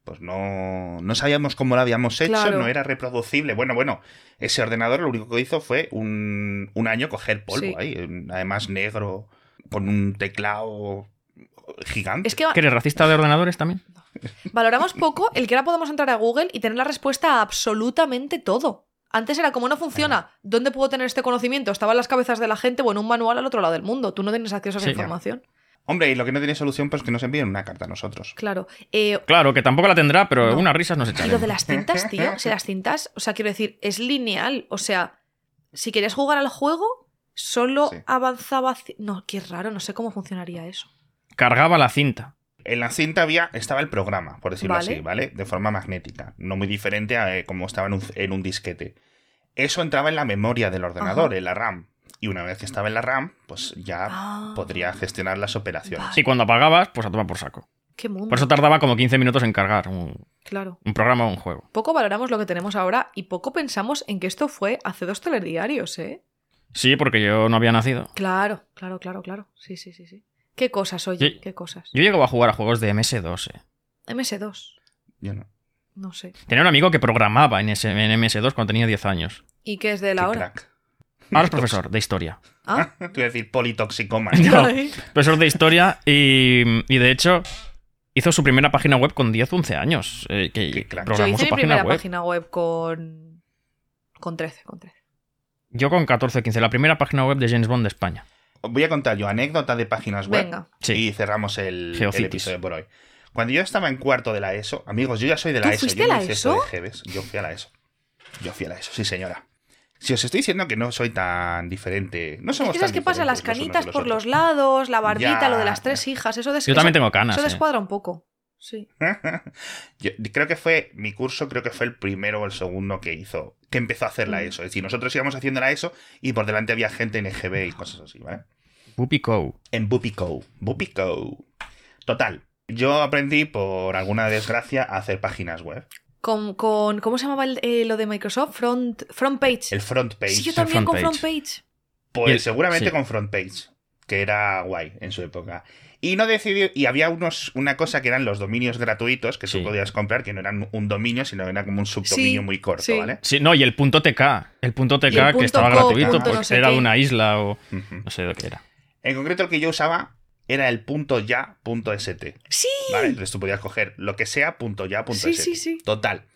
pues no, no sabíamos cómo lo habíamos hecho, Claro. no era reproducible. Bueno, bueno, ese ordenador lo único que hizo fue un, un año coger polvo Sí. ahí, además negro, con un teclado gigante. Es que ¿Que eres racista de ordenadores también? valoramos poco el que ahora podemos entrar a Google y tener la respuesta a absolutamente todo. Antes era como no funciona, ¿dónde puedo tener este conocimiento? Estaba en las cabezas de la gente o en un manual al otro lado del mundo. Tú no tienes acceso a esa Sí. información. Hombre, y lo que no tiene solución, pues que nos envíen una carta a nosotros. Claro. Eh, Claro, que tampoco la tendrá, pero No. unas risas no se y lo de las cintas, tío. Si las cintas, o sea, quiero decir, es lineal. O sea, si querías jugar al juego, solo Sí. avanzaba. No, qué raro, no sé cómo funcionaría eso. Cargaba la cinta. En la cinta había, estaba el programa, por decirlo Vale. así, ¿vale? De forma magnética. No muy diferente a eh, como estaba en un, en un disquete. Eso entraba en la memoria del ordenador, Ajá. en la RAM. Y una vez que estaba en la RAM, pues ya Ah. podría gestionar las operaciones. Vale. Y cuando apagabas, pues a tomar por saco. Qué mundo. Por eso tardaba como 15 minutos en cargar un, Claro. un programa o un juego. Poco valoramos lo que tenemos ahora y poco pensamos en que esto fue hace dos telediarios, ¿eh? Sí, porque yo no había nacido. Claro, claro, claro, claro. Sí, sí, sí, sí. ¿Qué cosas, oye? Yo- ¿Qué cosas? Yo llegaba a jugar a juegos de MS2. eh. MS2. Yo no. No sé. Tenía un amigo que programaba en, ese, en MS2 cuando tenía 10 años. ¿Y qué es de la Qué hora? crack. Ahora es profesor de historia. Ah, (laughs) Te iba a decir politoxicoma. (laughs) No. Profesor de historia y, y de hecho hizo su primera página web con 10 11 años. eh, que Qué crack. Yo programó hice su mi página primera web. página web con. con 13, con 13. Yo con 14 15. La primera página web de James Bond de España. Voy a contar yo anécdota de páginas web. Venga. Sí. Y cerramos el, el episodio por hoy. Cuando yo estaba en cuarto de la ESO, amigos, yo ya soy de la ¿Tú ESO. fuiste yo a la hice esto ESO? de Jebes. Yo fui a la ESO. Yo fui a la ESO, sí, señora. Si os estoy diciendo que no soy tan diferente. No somos que tan ¿Sabes qué pasa? Las los canitas de por los lados, la barbita, Ya. lo de las tres hijas, eso des- Yo también eso- tengo canas. Eso eh. descuadra un poco. Sí. (laughs) Yo creo que fue mi curso, creo que fue el primero o el segundo que hizo, que empezó a hacer la Mm. ESO. Es decir, nosotros íbamos haciendo la ESO y por delante había gente en EGB y cosas así, ¿vale? Whoopi Co. En Bupico. Bupico. Total. Yo aprendí, por alguna desgracia, a hacer páginas web. Con, con- ¿Cómo se llamaba el- eh, lo de Microsoft? Front, front Page. El front page. sí, yo también front con page. Front Page. Pues el- seguramente sí. con front page, que era guay en su época. Y no decidí, y había unos, una cosa que eran los dominios gratuitos que Sí. tú podías comprar, que no eran un dominio, sino era como un subdominio Sí, muy corto, sí. ¿vale? Sí, no, y el punto TK. El punto TK que punto estaba co, gratuito porque no sé era de una isla o no sé de qué era. En concreto, el que yo usaba era el punto ya punto st. Sí. ¿Vale? Entonces tú podías coger lo que sea punto ya punto Sí, st. sí, sí. Total.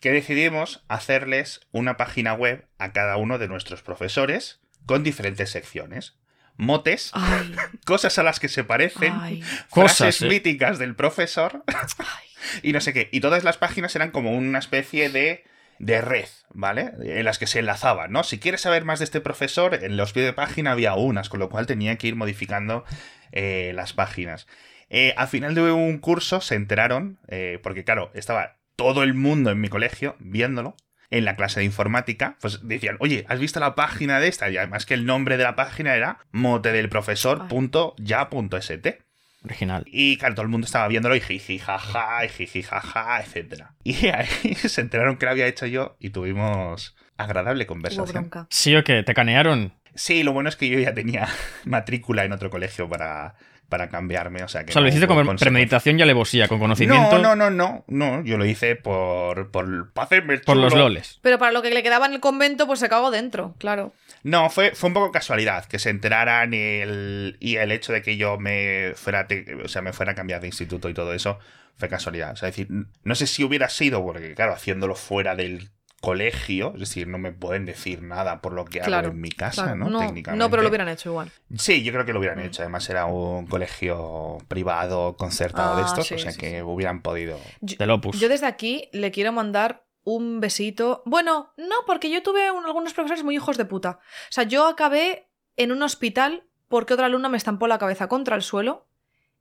Que decidimos hacerles una página web a cada uno de nuestros profesores con diferentes secciones. Motes, Ay, cosas a las que se parecen, ay, Cosas, frases eh. míticas del profesor ay. (laughs) y no sé qué. Y todas las páginas eran como una especie de, de red, ¿vale? En las que se enlazaban, ¿no? Si quieres saber más de este profesor, en los pies de página había unas, con lo cual tenía que ir modificando eh, las páginas. Eh, al final de un curso se enteraron, eh, porque claro, estaba todo el mundo en mi colegio viéndolo. En la clase de informática, pues decían, oye, ¿has visto la página de esta? Y además que el nombre de la página era motedelprofesor.ya.st. Original. Y claro, todo el mundo estaba viéndolo y jiji, jaja, y jiji, jaja, etc. Y ahí (laughs) se enteraron que lo había hecho yo y tuvimos agradable conversación. Sí o qué, te canearon. Sí, lo bueno es que yo ya tenía (laughs) matrícula en otro colegio para, para cambiarme. O sea, que O sea, lo no hiciste con premeditación y alevosía, con conocimiento No, no, no, no, no. Yo lo hice por, por, para hacerme el por los loles. Pero para lo que le quedaba en el convento, pues se cagó dentro, claro. No, fue, fue un poco casualidad que se enteraran el, y el hecho de que yo me fuera, te- o sea, me fuera a cambiar de instituto y todo eso fue casualidad. O sea, es decir, no sé si hubiera sido, porque claro, haciéndolo fuera del colegio, es decir, no me pueden decir nada por lo que Claro, hago en mi casa, Claro, ¿no? no, Técnicamente. no, pero lo hubieran hecho igual. Sí, yo creo que lo Mm. hubieran hecho. Además, era un colegio privado, concertado de Ah, estos, sí, o sea sí, que sí. hubieran podido. Yo, Del Opus. yo desde aquí le quiero mandar un besito. Bueno, no, porque yo tuve un- algunos profesores muy hijos de puta. O sea, yo acabé en un hospital porque otra alumna me estampó la cabeza contra el suelo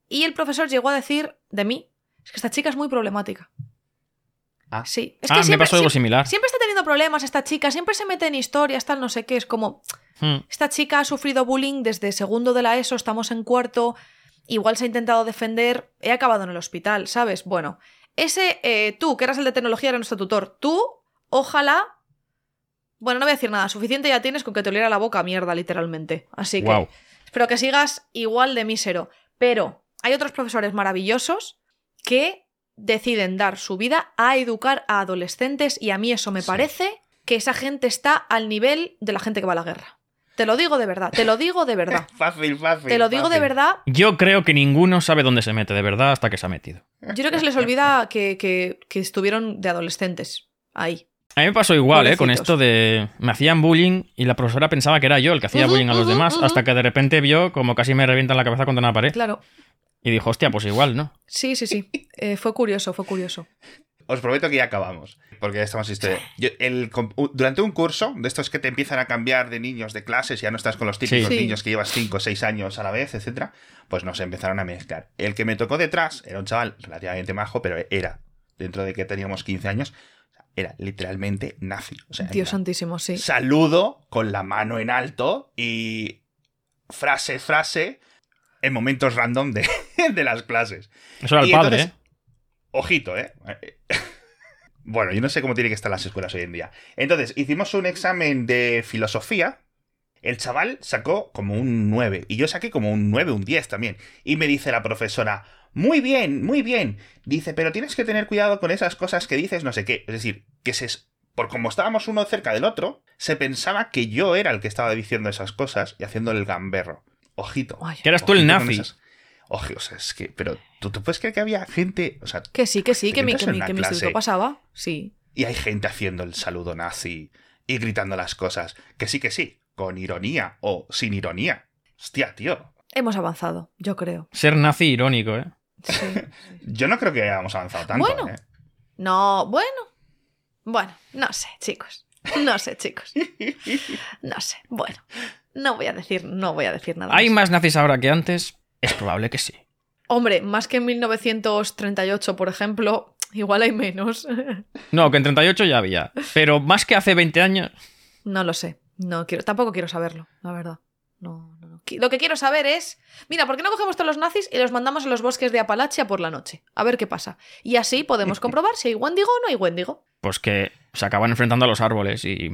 y el profesor llegó a decir de mí, es que esta chica es muy problemática. Ah. Sí, es ah, que me siempre, pasó algo similar. siempre está teniendo problemas esta chica, siempre se mete en historias, tal, no sé qué, es como, Hmm. esta chica ha sufrido bullying desde segundo de la ESO, estamos en cuarto, igual se ha intentado defender, he acabado en el hospital, ¿sabes? Bueno, ese, eh, tú, que eras el de tecnología, era nuestro tutor, tú, ojalá... Bueno, no voy a decir nada, suficiente ya tienes con que te oliera la boca mierda, literalmente. Así que espero que sigas igual de mísero. Pero hay otros profesores maravillosos que deciden dar su vida a educar a adolescentes y a mí eso me Sí. parece que esa gente está al nivel de la gente que va a la guerra. Te lo digo de verdad, te lo digo de verdad. (laughs) Fácil, fácil. Te lo digo de verdad. Yo creo que ninguno sabe dónde se mete de verdad hasta que se ha metido. Yo creo que se les olvida que, que- que estuvieron de adolescentes ahí. A mí me pasó igual, ¿eh? Con esto de... Me hacían bullying y la profesora pensaba que era yo el que hacía bullying a los demás, hasta que de repente vio como casi me revientan la cabeza contra una pared. Claro. Y dijo, hostia, pues igual, ¿no? Sí, sí, sí. Eh, fue curioso, fue curioso. Os prometo que ya acabamos. Porque ya estamos historia. Yo- el- durante un curso, de estos que te empiezan a cambiar de niños de clases, ya no estás con los típicos Sí. Sí. niños que llevas 5 o 6 años a la vez, etcétera, pues nos empezaron a mezclar. El que me tocó detrás era un chaval relativamente majo, pero era, dentro de que teníamos 15 años, era literalmente nazi. O sea, en Dios santísimo, sí. saludo con la mano en alto y frase, frase en momentos random de, (laughs) de las clases. Eso era el Y padre, entonces- ¿eh? Ojito, ¿eh? (laughs) Bueno, yo no sé cómo tienen que estar las escuelas hoy en día. Entonces, hicimos un examen de filosofía. El chaval sacó como un 9 y yo saqué como un 9, un 10 también. Y me dice la profesora, muy bien, muy bien. Dice, pero tienes que tener cuidado con esas cosas que dices, no sé qué. Es decir, que se... Por como estábamos uno cerca del otro, se pensaba que yo era el que estaba diciendo esas cosas y haciendo el gamberro. Ojito. Ay, Que eras tú el nazi. esas- Oje, o sea, es que, pero ¿tú te puedes creer que había gente, o sea, Que sí, que sí, que mi, que mi, una que mi clase. instituto pasaba. Sí. y hay gente haciendo el saludo nazi y gritando las cosas, que sí, que sí, con ironía o sin ironía. Hostia, tío. Hemos avanzado, yo creo. Ser nazi irónico, ¿eh? Sí. Yo no creo que hayamos avanzado tanto. Bueno. ¿eh? No, bueno. Bueno, no sé, chicos. No sé, chicos. No sé. Bueno, no voy a decir, no voy a decir nada. ¿Hay más. nazis ahora que antes? Es probable que sí. Hombre, más que en 1938, por ejemplo, igual hay menos. (laughs) No, que en 38 ya había. Pero más que hace 20 años. No lo sé. No quiero, tampoco quiero saberlo, la verdad. No, no, Lo que quiero saber es, mira, ¿por qué no cogemos todos los nazis y los mandamos a los bosques de Apalachia por la noche? A ver qué pasa. Y así podemos (laughs) comprobar si hay Wendigo o no hay Wendigo. Pues que se acaban enfrentando a los árboles y.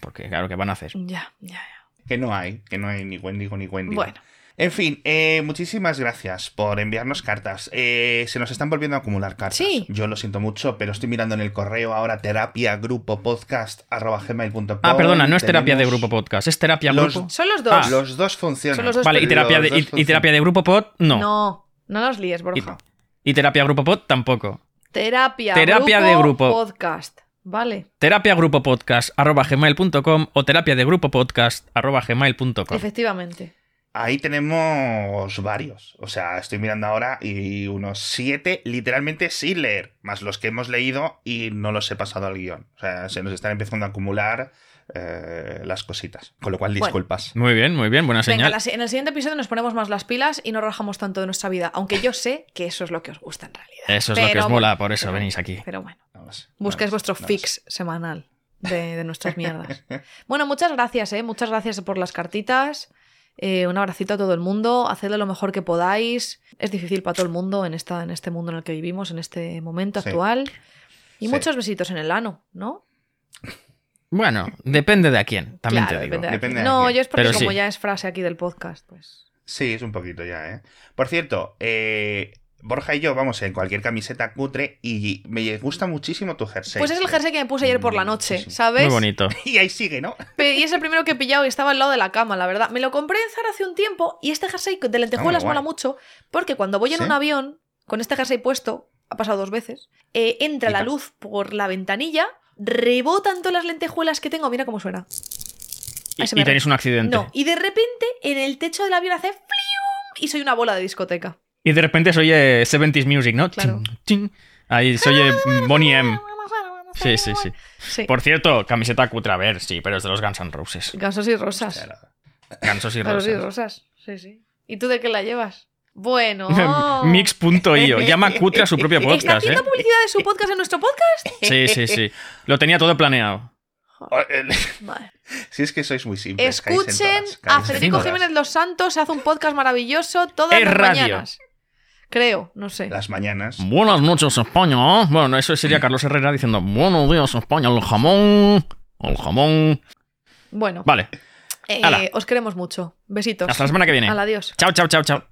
Porque, claro, ¿qué van a hacer? Ya, ya, ya. Que no hay, que no hay ni Wendigo ni Wendigo. Bueno, En fin, eh, muchísimas gracias por enviarnos cartas. Eh, se nos están volviendo a acumular cartas. Sí. Yo lo siento mucho, pero estoy mirando en el correo ahora terapiagrupopodcast.gmail.com. Ah, perdona, no es terapia de grupo podcast, es terapia Los- grupo. son los dos. Ah, Los dos funcionan. Son los dos, Vale, y terapia, de, y- y, terapia de grupo pod, no. no. No los líes, Borja. Y terapia grupo pod tampoco. Terapia, Terapia grupo, de grupo. podcast. Vale, Terapia grupo podcast arroba gmail.com o terapia de grupo podcast arroba gmail.com. efectivamente. Ahí tenemos varios. O sea, estoy mirando ahora y unos siete literalmente sin leer, más los que hemos leído y no los he pasado al guion. O sea, se nos están empezando a acumular eh, las cositas. Con lo cual, Bueno. disculpas. Muy bien, muy bien, buena Venga, señal. si- en el siguiente episodio nos ponemos más las pilas y no rajamos tanto de nuestra vida. Aunque yo sé que eso es lo que os gusta en realidad. Eso es lo que os mola, por eso pero venís aquí. Pero bueno, busquéis vuestro fix semanal de, de nuestras mierdas. (laughs) Bueno, muchas gracias, ¿eh? Muchas gracias por las cartitas. Eh, un abracito a todo el mundo. Hacedlo lo mejor que podáis. Es difícil para todo el mundo en, esta, en este mundo en el que vivimos, en este momento Sí. actual. Y Sí. muchos besitos en el ano, ¿no? Bueno, depende de a quién, también Claro, te digo. depende de Depende aquí. de No, quién. yo es porque Pero como sí. ya es frase aquí del podcast, pues. Sí, es un poquito ya, ¿eh? Por cierto, eh, Borja y yo vamos en cualquier camiseta cutre y me gusta muchísimo tu jersey. Pues es el jersey que me puse ayer por la Mm, noche. ¿sabes? Muy bonito. (laughs) Y ahí sigue, ¿no? Y es el primero que he pillado y estaba al lado de la cama, la verdad. Me lo compré en Zara hace un tiempo y este jersey de lentejuelas muy mola mucho porque cuando voy en ¿Sí? un avión con este jersey puesto, ha pasado dos veces, eh, entra la luz por la ventanilla, rebotan todas las lentejuelas que tengo, mira cómo suena. Y, y tenéis un accidente. No, y de repente en el techo del avión hace flium y soy una bola de discoteca. Y de repente se oye 70s Music, ¿no? Claro. Ahí se oye Bonnie M. Sí, sí, sí. Sí. Por cierto, camiseta cutre, a ver, sí, pero es de los Guns N' Roses. Gansos y rosas. Gansos y Gansos y rosas. rosas. Sí, sí. ¿Y tú de qué la llevas? Bueno. (laughs) Mix.io. Llama cutre a su propio (laughs) ¿Está podcast, ¿eh? haciendo publicidad de su podcast en nuestro podcast? (laughs) Sí, sí, sí. Lo tenía todo planeado. Eh, Vale. Si es que sois muy simples. Escuchen todas, a Federico. Jiménez Los Santos, se hace un podcast maravilloso todas Es las radio. mañanas. Creo, no sé. Las mañanas. Buenas noches, España. Bueno, eso sería Carlos Herrera diciendo Buenos días, España, el jamón. El jamón. Bueno, Vale, eh, os queremos mucho. Besitos. hasta la semana que viene. Al adiós. Chao, chao, chao, chao.